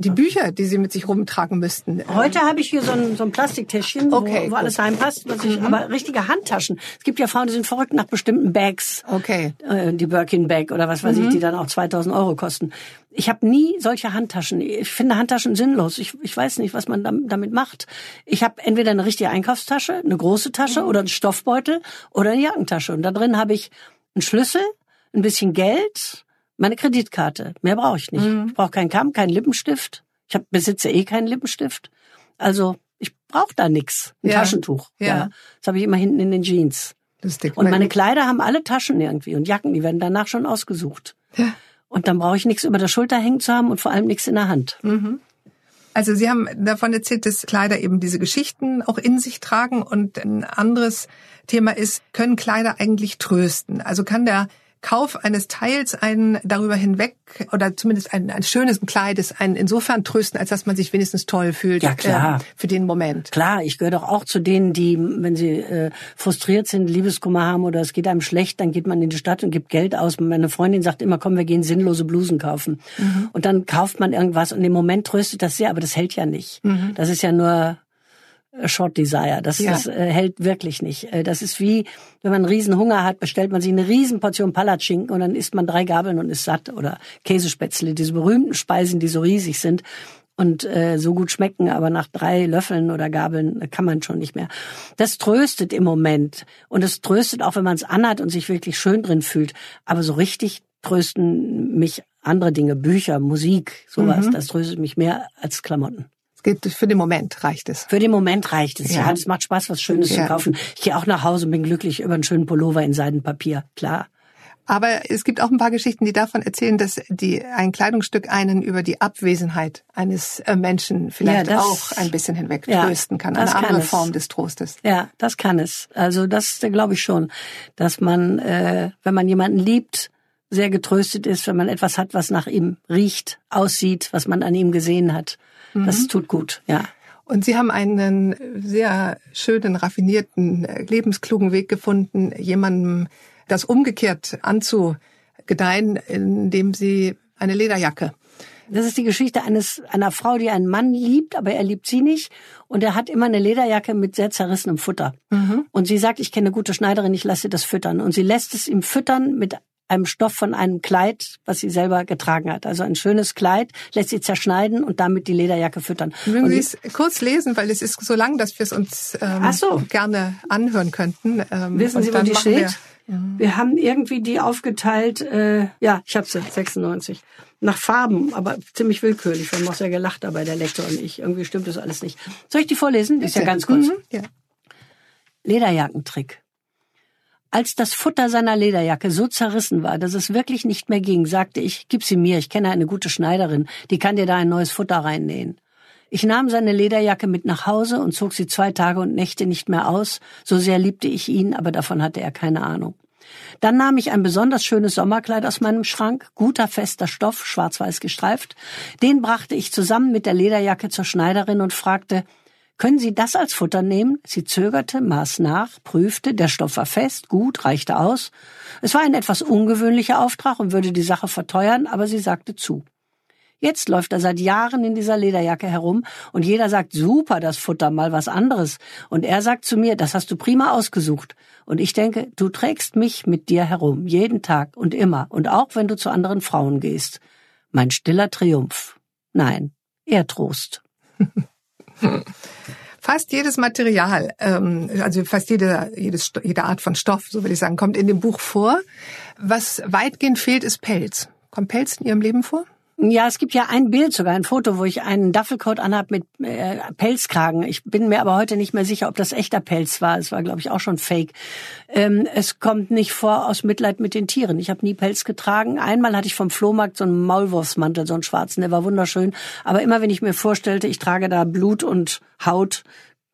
die Bücher, die Sie mit sich rumtragen müssten. Heute habe ich hier so ein, so ein Plastiktäschchen, Okay, wo, wo alles reinpasst. Was ich, Aber richtige Handtaschen. Es gibt ja Frauen, die sind verrückt nach bestimmten Bags. Okay. Äh, die Birkin Bag oder was weiß ich, die dann auch 2000 Euro kosten. Ich habe nie solche Handtaschen. Ich finde Handtaschen sinnlos. Ich, ich weiß nicht, was man dam- damit macht. Ich habe entweder eine richtige Einkaufstasche, eine große Tasche oder einen Stoffbeutel oder eine Jackentasche. Und da drin habe ich einen Schlüssel, ein bisschen Geld, meine Kreditkarte. Mehr brauche ich nicht. Ich brauche keinen Kamm, keinen Lippenstift. Ich hab, besitze eh keinen Lippenstift. Also ich brauche da nix. Ein Ja. Taschentuch. Ja. Das habe ich immer hinten in den Jeans. Lustig. Und meine Kleider haben alle Taschen irgendwie und Jacken, die werden danach schon ausgesucht. Ja. Und dann brauche ich nichts über der Schulter hängen zu haben und vor allem nichts in der Hand. Also Sie haben davon erzählt, dass Kleider eben diese Geschichten auch in sich tragen. Und ein anderes Thema ist, können Kleider eigentlich trösten? Also kann der Kauf eines Teils einen darüber hinweg oder zumindest ein, ein schönes Kleides einen insofern trösten, als dass man sich wenigstens toll fühlt Ja, klar. äh, für den Moment. Klar, ich gehöre doch auch zu denen, die, wenn sie äh, frustriert sind, Liebeskummer haben oder es geht einem schlecht, dann geht man in die Stadt und gibt Geld aus. Meine Freundin sagt immer, komm, wir gehen sinnlose Blusen kaufen. Und dann kauft man irgendwas und im Moment tröstet das sehr, aber das hält ja nicht. Das ist ja nur Short Desire. Das, Ja. das äh, hält wirklich nicht. Äh, das ist wie, wenn man einen riesen Hunger hat, bestellt man sich eine riesen Portion Palatschinken und dann isst man drei Gabeln und ist satt. Oder Käsespätzle, diese berühmten Speisen, die so riesig sind und äh, so gut schmecken, aber nach drei Löffeln oder Gabeln äh, kann man schon nicht mehr. Das tröstet im Moment. Und es tröstet auch, wenn man es anhat und sich wirklich schön drin fühlt. Aber so richtig trösten mich andere Dinge, Bücher, Musik, sowas. Das tröstet mich mehr als Klamotten. Es geht für den Moment reicht es. Für den Moment reicht es. Ja, Ja. es macht Spaß, was Schönes Ja. zu kaufen. Ich gehe auch nach Hause und bin glücklich über einen schönen Pullover in Seidenpapier. Klar. Aber es gibt auch ein paar Geschichten, die davon erzählen, dass die ein Kleidungsstück einen über die Abwesenheit eines äh, Menschen vielleicht Ja, das- auch ein bisschen hinweg Ja, trösten kann. Eine kann andere es. Form des Trostes. Ja, das kann es. Also das äh, glaube ich schon, dass man, äh, wenn man jemanden liebt, sehr getröstet ist, wenn man etwas hat, was nach ihm riecht, aussieht, was man an ihm gesehen hat. Das tut gut, ja. Und Sie haben einen sehr schönen, raffinierten, äh, lebensklugen Weg gefunden, jemandem das umgekehrt anzugedeihen, indem Sie eine Lederjacke. Das ist die Geschichte eines einer Frau, die einen Mann liebt, aber er liebt sie nicht. Und er hat immer eine Lederjacke mit sehr zerrissenem Futter. Und sie sagt, ich kenne eine gute Schneiderin, ich lasse das füttern. Und sie lässt es ihm füttern mit einem Stoff von einem Kleid, was sie selber getragen hat. Also ein schönes Kleid, lässt sie zerschneiden und damit die Lederjacke füttern. Mögen Sie die- es kurz lesen, weil es ist so lang, dass wir es uns ähm, so. gerne anhören könnten. Ähm, Wissen Sie, wo die steht? Wir haben irgendwie die aufgeteilt, äh, ja, ich habe sie, 96. nach Farben, aber ziemlich willkürlich. Wir haben auch sehr gelacht dabei, der Lektor und ich. Irgendwie stimmt das alles nicht. Soll ich die vorlesen? Ist ja ganz kurz. Mhm, ja. Lederjackentrick. Als das Futter seiner Lederjacke so zerrissen war, dass es wirklich nicht mehr ging, sagte ich, gib sie mir, ich kenne eine gute Schneiderin, die kann dir da ein neues Futter reinnähen. Ich nahm seine Lederjacke mit nach Hause und zog sie zwei Tage und Nächte nicht mehr aus, so sehr liebte ich ihn, aber davon hatte er keine Ahnung. Dann nahm ich ein besonders schönes Sommerkleid aus meinem Schrank, guter fester Stoff, schwarz-weiß gestreift. Den brachte ich zusammen mit der Lederjacke zur Schneiderin und fragte, können Sie das als Futter nehmen? Sie zögerte, maß nach, prüfte, der Stoff war fest, gut, reichte aus. Es war ein etwas ungewöhnlicher Auftrag und würde die Sache verteuern, aber sie sagte zu. Jetzt läuft er seit Jahren in dieser Lederjacke herum und jeder sagt, super, das Futter, mal was anderes. Und er sagt zu mir, das hast du prima ausgesucht. Und ich denke, du trägst mich mit dir herum, jeden Tag und immer und auch wenn du zu anderen Frauen gehst. Mein stiller Triumph. Nein, eher Trost. (laughs) (laughs) Fast jedes Material, ähm, also fast jede, jedes, jede Art von Stoff, so will ich sagen, kommt in dem Buch vor. Was weitgehend fehlt, ist Pelz. Kommt Pelz in Ihrem Leben vor? Ja, es gibt ja ein Bild, sogar ein Foto, wo ich einen Duffelcoat anhab mit äh, Pelzkragen. Ich bin mir aber heute nicht mehr sicher, ob das echter Pelz war. Es war, glaube ich, auch schon Fake. Ähm, es kommt nicht vor aus Mitleid mit den Tieren. Ich habe nie Pelz getragen. Einmal hatte ich vom Flohmarkt so einen Maulwurfsmantel, so einen schwarzen, der war wunderschön. Aber immer wenn ich mir vorstellte, ich trage da Blut und Haut,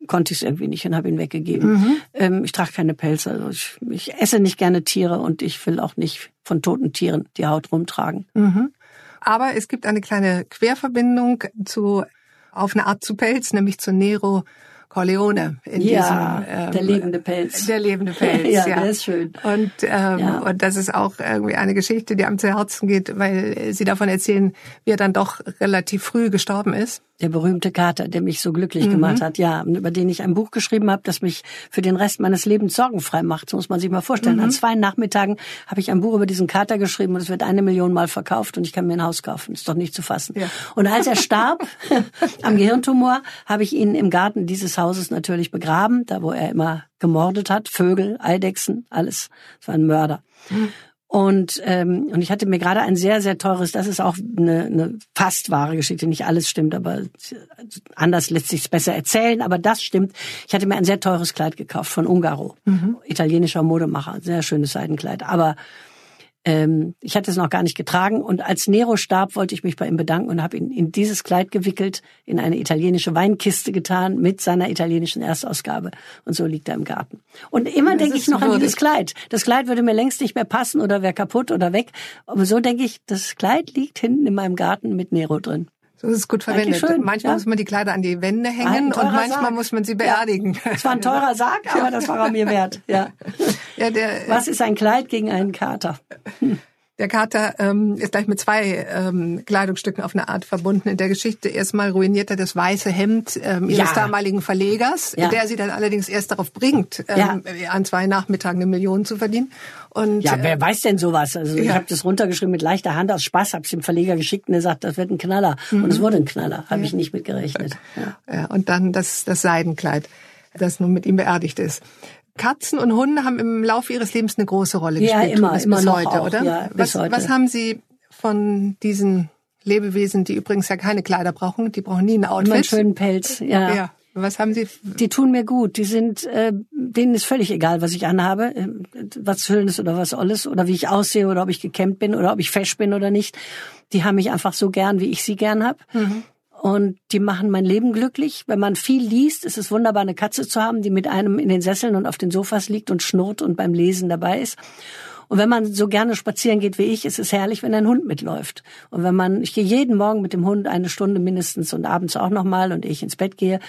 konnte ich es irgendwie nicht und habe ihn weggegeben. Mhm. Ähm, ich trage keine Pelze. Also ich, ich, esse nicht gerne Tiere und ich will auch nicht von toten Tieren die Haut rumtragen. Mhm. Aber es gibt eine kleine Querverbindung zu, auf eine Art zu Pelz, nämlich zu Nero Corleone in ja, diesem ähm, der lebende Pelz. Der lebende Pelz, ja, ja. Der ist schön. Und ähm, ja. und das ist auch irgendwie eine Geschichte, die einem zu Herzen geht, weil sie davon erzählen, wie er dann doch relativ früh gestorben ist der berühmte Kater, der mich so glücklich mhm. gemacht hat, ja, über den ich ein Buch geschrieben habe, das mich für den Rest meines Lebens sorgenfrei macht. So muss man sich mal vorstellen. Mhm. An zwei Nachmittagen habe ich ein Buch über diesen Kater geschrieben und es wird eine Million Mal verkauft und ich kann mir ein Haus kaufen. Ist doch nicht zu fassen. Ja. Und als er starb (laughs) am Gehirntumor, habe ich ihn im Garten dieses Hauses natürlich begraben, da wo er immer gemordet hat, Vögel, Eidechsen, alles. Es war ein Mörder. Mhm. Und, ähm, und ich hatte mir gerade ein sehr, sehr teures, das ist auch eine, eine fast wahre Geschichte, nicht alles stimmt, aber anders lässt sich besser erzählen, aber das stimmt. Ich hatte mir ein sehr teures Kleid gekauft von Ungaro, mhm. italienischer Modemacher, sehr schönes Seidenkleid. Aber ähm, ich hatte es noch gar nicht getragen und als Nero starb, wollte ich mich bei ihm bedanken und habe ihn in dieses Kleid gewickelt, in eine italienische Weinkiste getan mit seiner italienischen Erstausgabe und so liegt er im Garten. Und immer denke ich noch würdig. an dieses Kleid. Das Kleid würde mir längst nicht mehr passen oder wäre kaputt oder weg, aber so denke ich, das Kleid liegt hinten in meinem Garten mit Nero drin. So ist es gut verwendet. Schön, manchmal ja. muss man die Kleider an die Wände hängen und manchmal Sarg. muss man sie beerdigen. Es war ein teurer Sarg, aber (laughs) das war er mir wert. Ja. ja der, Was ist ein Kleid gegen einen Kater? (laughs) Der Kater ähm, ist gleich mit zwei ähm, Kleidungsstücken auf eine Art verbunden in der Geschichte. Erstmal ruiniert er das weiße Hemd ähm, ihres ja. damaligen Verlegers, ja. der sie dann allerdings erst darauf bringt, ähm, ja. an zwei Nachmittagen eine Million zu verdienen. Und, ja, wer äh, weiß denn sowas? Also ich habe das runtergeschrieben mit leichter Hand aus Spaß, habe es dem Verleger geschickt und er sagt, das wird ein Knaller. Mhm. Und es wurde ein Knaller, habe ich nicht mitgerechnet. Ja. und dann das, das Seidenkleid, das nun mit ihm beerdigt ist. Katzen und Hunde haben im Laufe ihres Lebens eine große Rolle gespielt. Ja, immer, bis, immer bis noch heute, auch, oder? Ja, bis was, heute. was haben Sie von diesen Lebewesen, die übrigens ja keine Kleider brauchen, die brauchen nie ein Outfit. Immer einen schönen Pelz, ja. ja. Was haben Sie? Die tun mir gut. Die sind, äh, denen ist völlig egal, was ich anhabe, äh, was Schönes oder was Olles oder wie ich aussehe oder ob ich gekämmt bin oder ob ich fesch bin oder nicht. Die haben mich einfach so gern, wie ich sie gern hab. Mhm und die machen mein Leben glücklich. Wenn man viel liest, ist es wunderbar, eine Katze zu haben, die mit einem in den Sesseln und auf den Sofas liegt und schnurrt und beim Lesen dabei ist. Und wenn man so gerne spazieren geht wie ich, ist es herrlich, wenn ein Hund mitläuft. Und wenn man, ich gehe jeden Morgen mit dem Hund eine Stunde mindestens und abends auch nochmal und ich ins Bett gehe.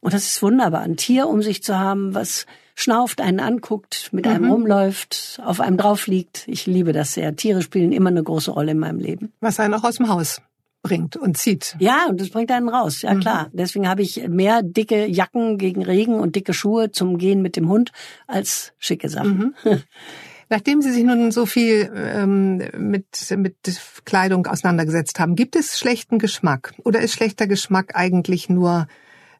Und das ist wunderbar, ein Tier um sich zu haben, was schnauft, einen anguckt, mit einem mhm. rumläuft, auf einem drauf liegt. Ich liebe das sehr. Tiere spielen immer eine große Rolle in meinem Leben. Was einen auch aus dem Haus bringt und zieht. Ja, und das bringt einen raus, ja mhm. klar. Deswegen habe ich mehr dicke Jacken gegen Regen und dicke Schuhe zum Gehen mit dem Hund als schicke Sachen. Mhm. (laughs) Nachdem Sie sich nun so viel ähm, mit, mit Kleidung auseinandergesetzt haben, gibt es schlechten Geschmack? Oder ist schlechter Geschmack eigentlich nur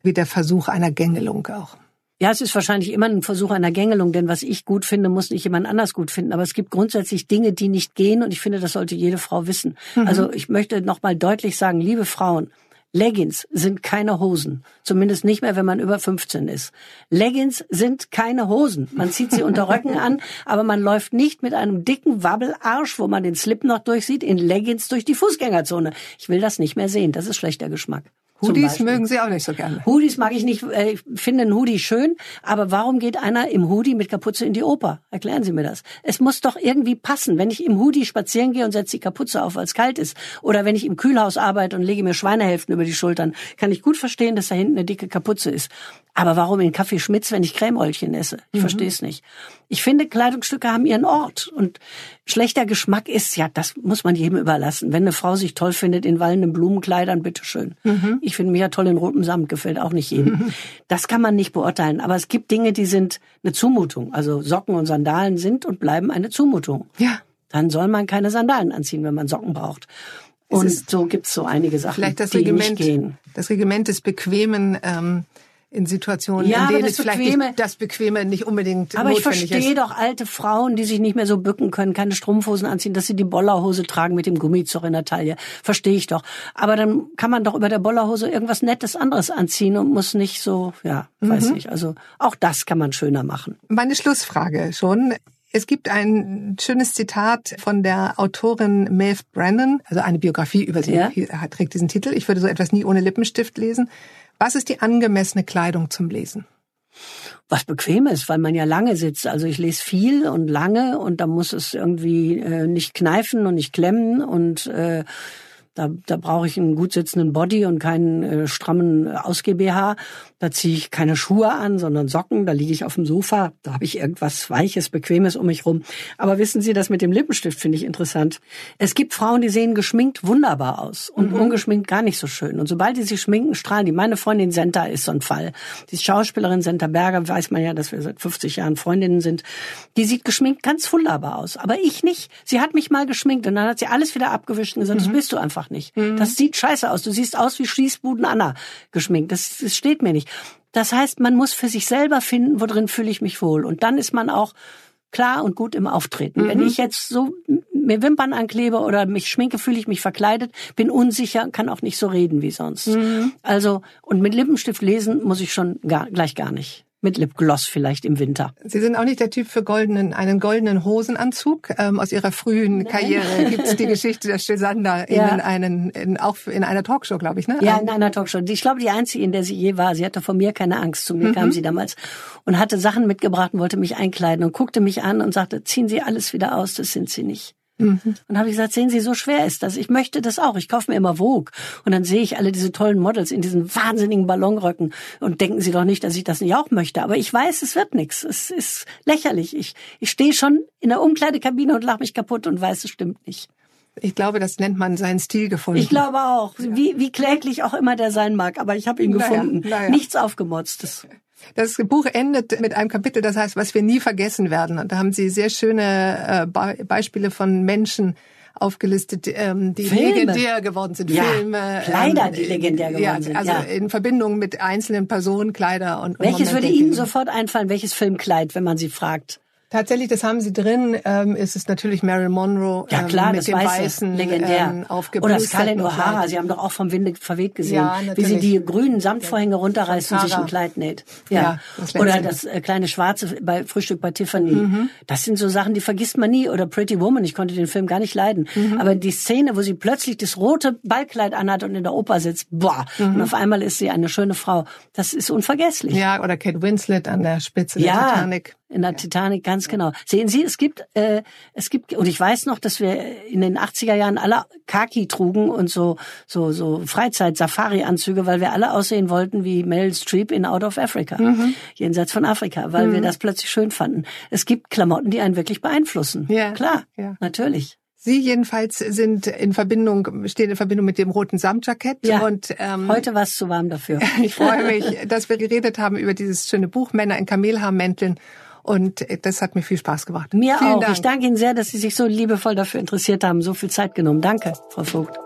wie der Versuch einer Gängelung auch? Ja, es ist wahrscheinlich immer ein Versuch einer Gängelung, denn was ich gut finde, muss nicht jemand anders gut finden. Aber es gibt grundsätzlich Dinge, die nicht gehen und ich finde, das sollte jede Frau wissen. Mhm. Also ich möchte nochmal deutlich sagen, liebe Frauen, Leggings sind keine Hosen. Zumindest nicht mehr, wenn man über 15 ist. Leggings sind keine Hosen. Man zieht sie unter Röcken an, (laughs) aber man läuft nicht mit einem dicken Wabbelarsch, wo man den Slip noch durchsieht, in Leggings durch die Fußgängerzone. Ich will das nicht mehr sehen. Das ist schlechter Geschmack. Hoodies mögen Sie auch nicht so gerne. Hoodies mag ich nicht. Ich finde einen Hoodie schön, aber warum geht einer im Hoodie mit Kapuze in die Oper? Erklären Sie mir das. Es muss doch irgendwie passen. Wenn ich im Hoodie spazieren gehe und setze die Kapuze auf, weil es kalt ist, oder wenn ich im Kühlhaus arbeite und lege mir Schweinehälften über die Schultern, kann ich gut verstehen, dass da hinten eine dicke Kapuze ist. Aber warum in Kaffee Schmitz, wenn ich Cremröllchen esse? Ich mhm. verstehe es nicht. Ich finde, Kleidungsstücke haben ihren Ort. Und schlechter Geschmack ist, ja, das muss man jedem überlassen. Wenn eine Frau sich toll findet in wallenden Blumenkleidern, bitteschön. Mhm. Ich finde mich ja toll in rotem Samt, gefällt auch nicht jedem. Mhm. Das kann man nicht beurteilen. Aber es gibt Dinge, die sind eine Zumutung. Also Socken und Sandalen sind und bleiben eine Zumutung. Ja. Dann soll man keine Sandalen anziehen, wenn man Socken braucht. Und so gibt's so einige Sachen, vielleicht das die Regiment, nicht gehen. Das Regiment des Bequemen ähm, in Situationen, ja, in denen es vielleicht Bequeme, nicht, das Bequeme nicht unbedingt Aber ich notwendig verstehe ist. doch alte Frauen, die sich nicht mehr so bücken können, keine Strumpfhosen anziehen, dass sie die Bollerhose tragen mit dem Gummizug in der Taille. Verstehe ich doch. Aber dann kann man doch über der Bollerhose irgendwas Nettes anderes anziehen und muss nicht so, ja, weiß Mhm. ich. Also auch das kann man schöner machen. Meine Schlussfrage schon. Es gibt ein schönes Zitat von der Autorin Maeve Brennan, also eine Biografie über sie, Ja. trägt diesen Titel. Ich würde so etwas nie ohne Lippenstift lesen. Was ist die angemessene Kleidung zum Lesen? was bequem ist, weil man ja lange sitzt. Also ich lese viel und lange und da muss es irgendwie äh, nicht kneifen und nicht klemmen und äh, da, da brauche ich einen gut sitzenden Body und keinen äh, strammen Ausgeh-BH. Da ziehe ich keine Schuhe an, sondern Socken. Da liege ich auf dem Sofa. Da habe ich irgendwas Weiches, Bequemes um mich rum. Aber wissen Sie, das mit dem Lippenstift finde ich interessant. Es gibt Frauen, die sehen geschminkt wunderbar aus und ungeschminkt gar nicht so schön. Und sobald die sich schminken, strahlen die. Meine Freundin Senta ist so ein Fall. Die Schauspielerin Senta Berger, weiß man ja, dass wir seit 50 Jahren Freundinnen sind. Die sieht geschminkt ganz wunderbar aus. Aber ich nicht. Sie hat mich mal geschminkt und dann hat sie alles wieder abgewischt und gesagt, das bist du einfach nicht. Das sieht scheiße aus. Du siehst aus wie Schließbuden Anna geschminkt. Das, das steht mir nicht. Das heißt, man muss für sich selber finden, wo drin fühle ich mich wohl. Und dann ist man auch klar und gut im Auftreten. Wenn ich jetzt so mir Wimpern anklebe oder mich schminke, fühle ich mich verkleidet, bin unsicher, kann auch nicht so reden wie sonst. Also, und mit Lippenstift lesen muss ich schon gar, gleich gar nicht. Mit Lipgloss vielleicht im Winter. Sie sind auch nicht der Typ für goldenen, einen goldenen Hosenanzug. Ähm, aus Ihrer frühen Karriere gibt es die (laughs) Geschichte der Stisander Ja. in, einen, in, auch in einer Talkshow, glaube ich, ne? Ja, in einer Talkshow. Ich glaube, die einzige, in der sie je war. Sie hatte vor mir keine Angst. Zu mir kam sie damals und hatte Sachen mitgebracht und wollte mich einkleiden und guckte mich an und sagte, ziehen Sie alles wieder aus, das sind Sie nicht. Und habe ich gesagt, sehen Sie, so schwer ist das. Ich möchte das auch. Ich kaufe mir immer Vogue. Und dann sehe ich alle diese tollen Models in diesen wahnsinnigen Ballonröcken. Und denken Sie doch nicht, dass ich das nicht auch möchte. Aber ich weiß, es wird nichts. Es ist lächerlich. Ich, ich stehe schon in der Umkleidekabine und lache mich kaputt und weiß, es stimmt nicht. Ich glaube, das nennt man seinen Stil gefunden. Ich glaube auch. Wie, wie kläglich auch immer der sein mag. Aber ich habe ihn Naja, gefunden. naja. Nichts aufgemotztes. Das Buch endet mit einem Kapitel, das heißt, was wir nie vergessen werden. Und da haben Sie sehr schöne äh, Be Beispiele von Menschen aufgelistet, ähm, die Filme. legendär geworden sind. Ja, Filme, Kleider, ähm, die legendär geworden ja, sind, Also ja. in Verbindung mit einzelnen Personen, Kleider und und Welches würde Momente. Ihnen sofort einfallen? Welches Filmkleid, wenn man Sie fragt? Tatsächlich, das haben Sie drin. Ähm, ist es natürlich Marilyn Monroe Ja ähm, klar, mit das dem Weiße, weißen legendär. ähm, Oder Scarlett O'Hara. Sie haben doch auch vom Winde verweht gesehen, Ja, wie sie die grünen Samtvorhänge runterreißt und sich ein. Kleid näht. Ja, Ja. das. Oder das äh, kleine Schwarze bei Frühstück bei Tiffany. Das sind so Sachen, die vergisst man nie. Oder Pretty Woman, ich konnte den Film gar nicht leiden. Aber die Szene, wo sie plötzlich das rote Ballkleid anhat und in der Oper sitzt, boah, und auf einmal ist sie eine schöne Frau. Das ist unvergesslich. Ja, oder Kate Winslet an der Spitze der Titanic. In der Titanic, ganz genau. Sehen Sie, es gibt, äh, es gibt, und ich weiß noch, dass wir in den 80er Jahren alle Khaki trugen und so, so, so Freizeit-Safari-Anzüge, weil wir alle aussehen wollten wie Meryl Streep in Out of Africa. Mhm. Jenseits von Afrika, weil wir das plötzlich schön fanden. Es gibt Klamotten, die einen wirklich beeinflussen. Ja, Klar, ja. natürlich. Sie jedenfalls sind in Verbindung, stehen in Verbindung mit dem roten Samtjackett Ja. und ähm, Heute war es zu warm dafür. (laughs) ich freue mich, dass wir geredet haben über dieses schöne Buch Männer in Kamelhaarmänteln und das hat mir viel Spaß gemacht. Mir Vielen auch. Dank. Ich danke Ihnen sehr, dass Sie sich so liebevoll dafür interessiert haben, so viel Zeit genommen. Danke, Frau Vogt.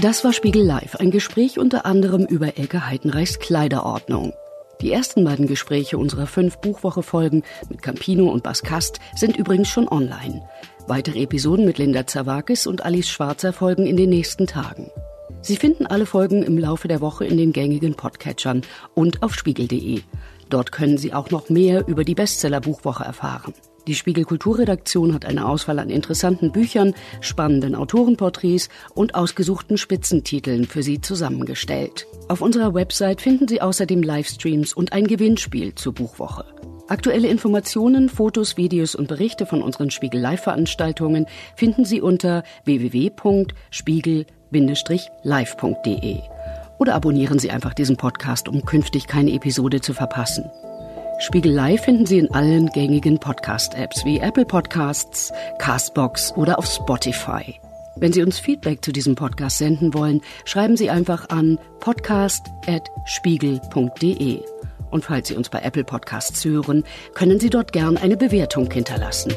Das war Spiegel Live, ein Gespräch unter anderem über Elke Heidenreichs Kleiderordnung. Die ersten beiden Gespräche unserer fünf Buchwoche-Folgen mit Campino und Baskast sind übrigens schon online. Weitere Episoden mit Linda Zawakis und Alice Schwarzer folgen in den nächsten Tagen. Sie finden alle Folgen im Laufe der Woche in den gängigen Podcatchern und auf spiegel.de. Dort können Sie auch noch mehr über die Bestseller-Buchwoche erfahren. Die Spiegel Kulturredaktion hat eine Auswahl an interessanten Büchern, spannenden Autorenporträts und ausgesuchten Spitzentiteln für Sie zusammengestellt. Auf unserer Website finden Sie außerdem Livestreams und ein Gewinnspiel zur Buchwoche. Aktuelle Informationen, Fotos, Videos und Berichte von unseren Spiegel Live-Veranstaltungen finden Sie unter www.spiegel-live.de. Oder abonnieren Sie einfach diesen Podcast, um künftig keine Episode zu verpassen. Spiegel Live finden Sie in allen gängigen Podcast-Apps wie Apple Podcasts, Castbox oder auf Spotify. Wenn Sie uns Feedback zu diesem Podcast senden wollen, schreiben Sie einfach an podcast.spiegel.de. Und falls Sie uns bei Apple Podcasts hören, können Sie dort gern eine Bewertung hinterlassen.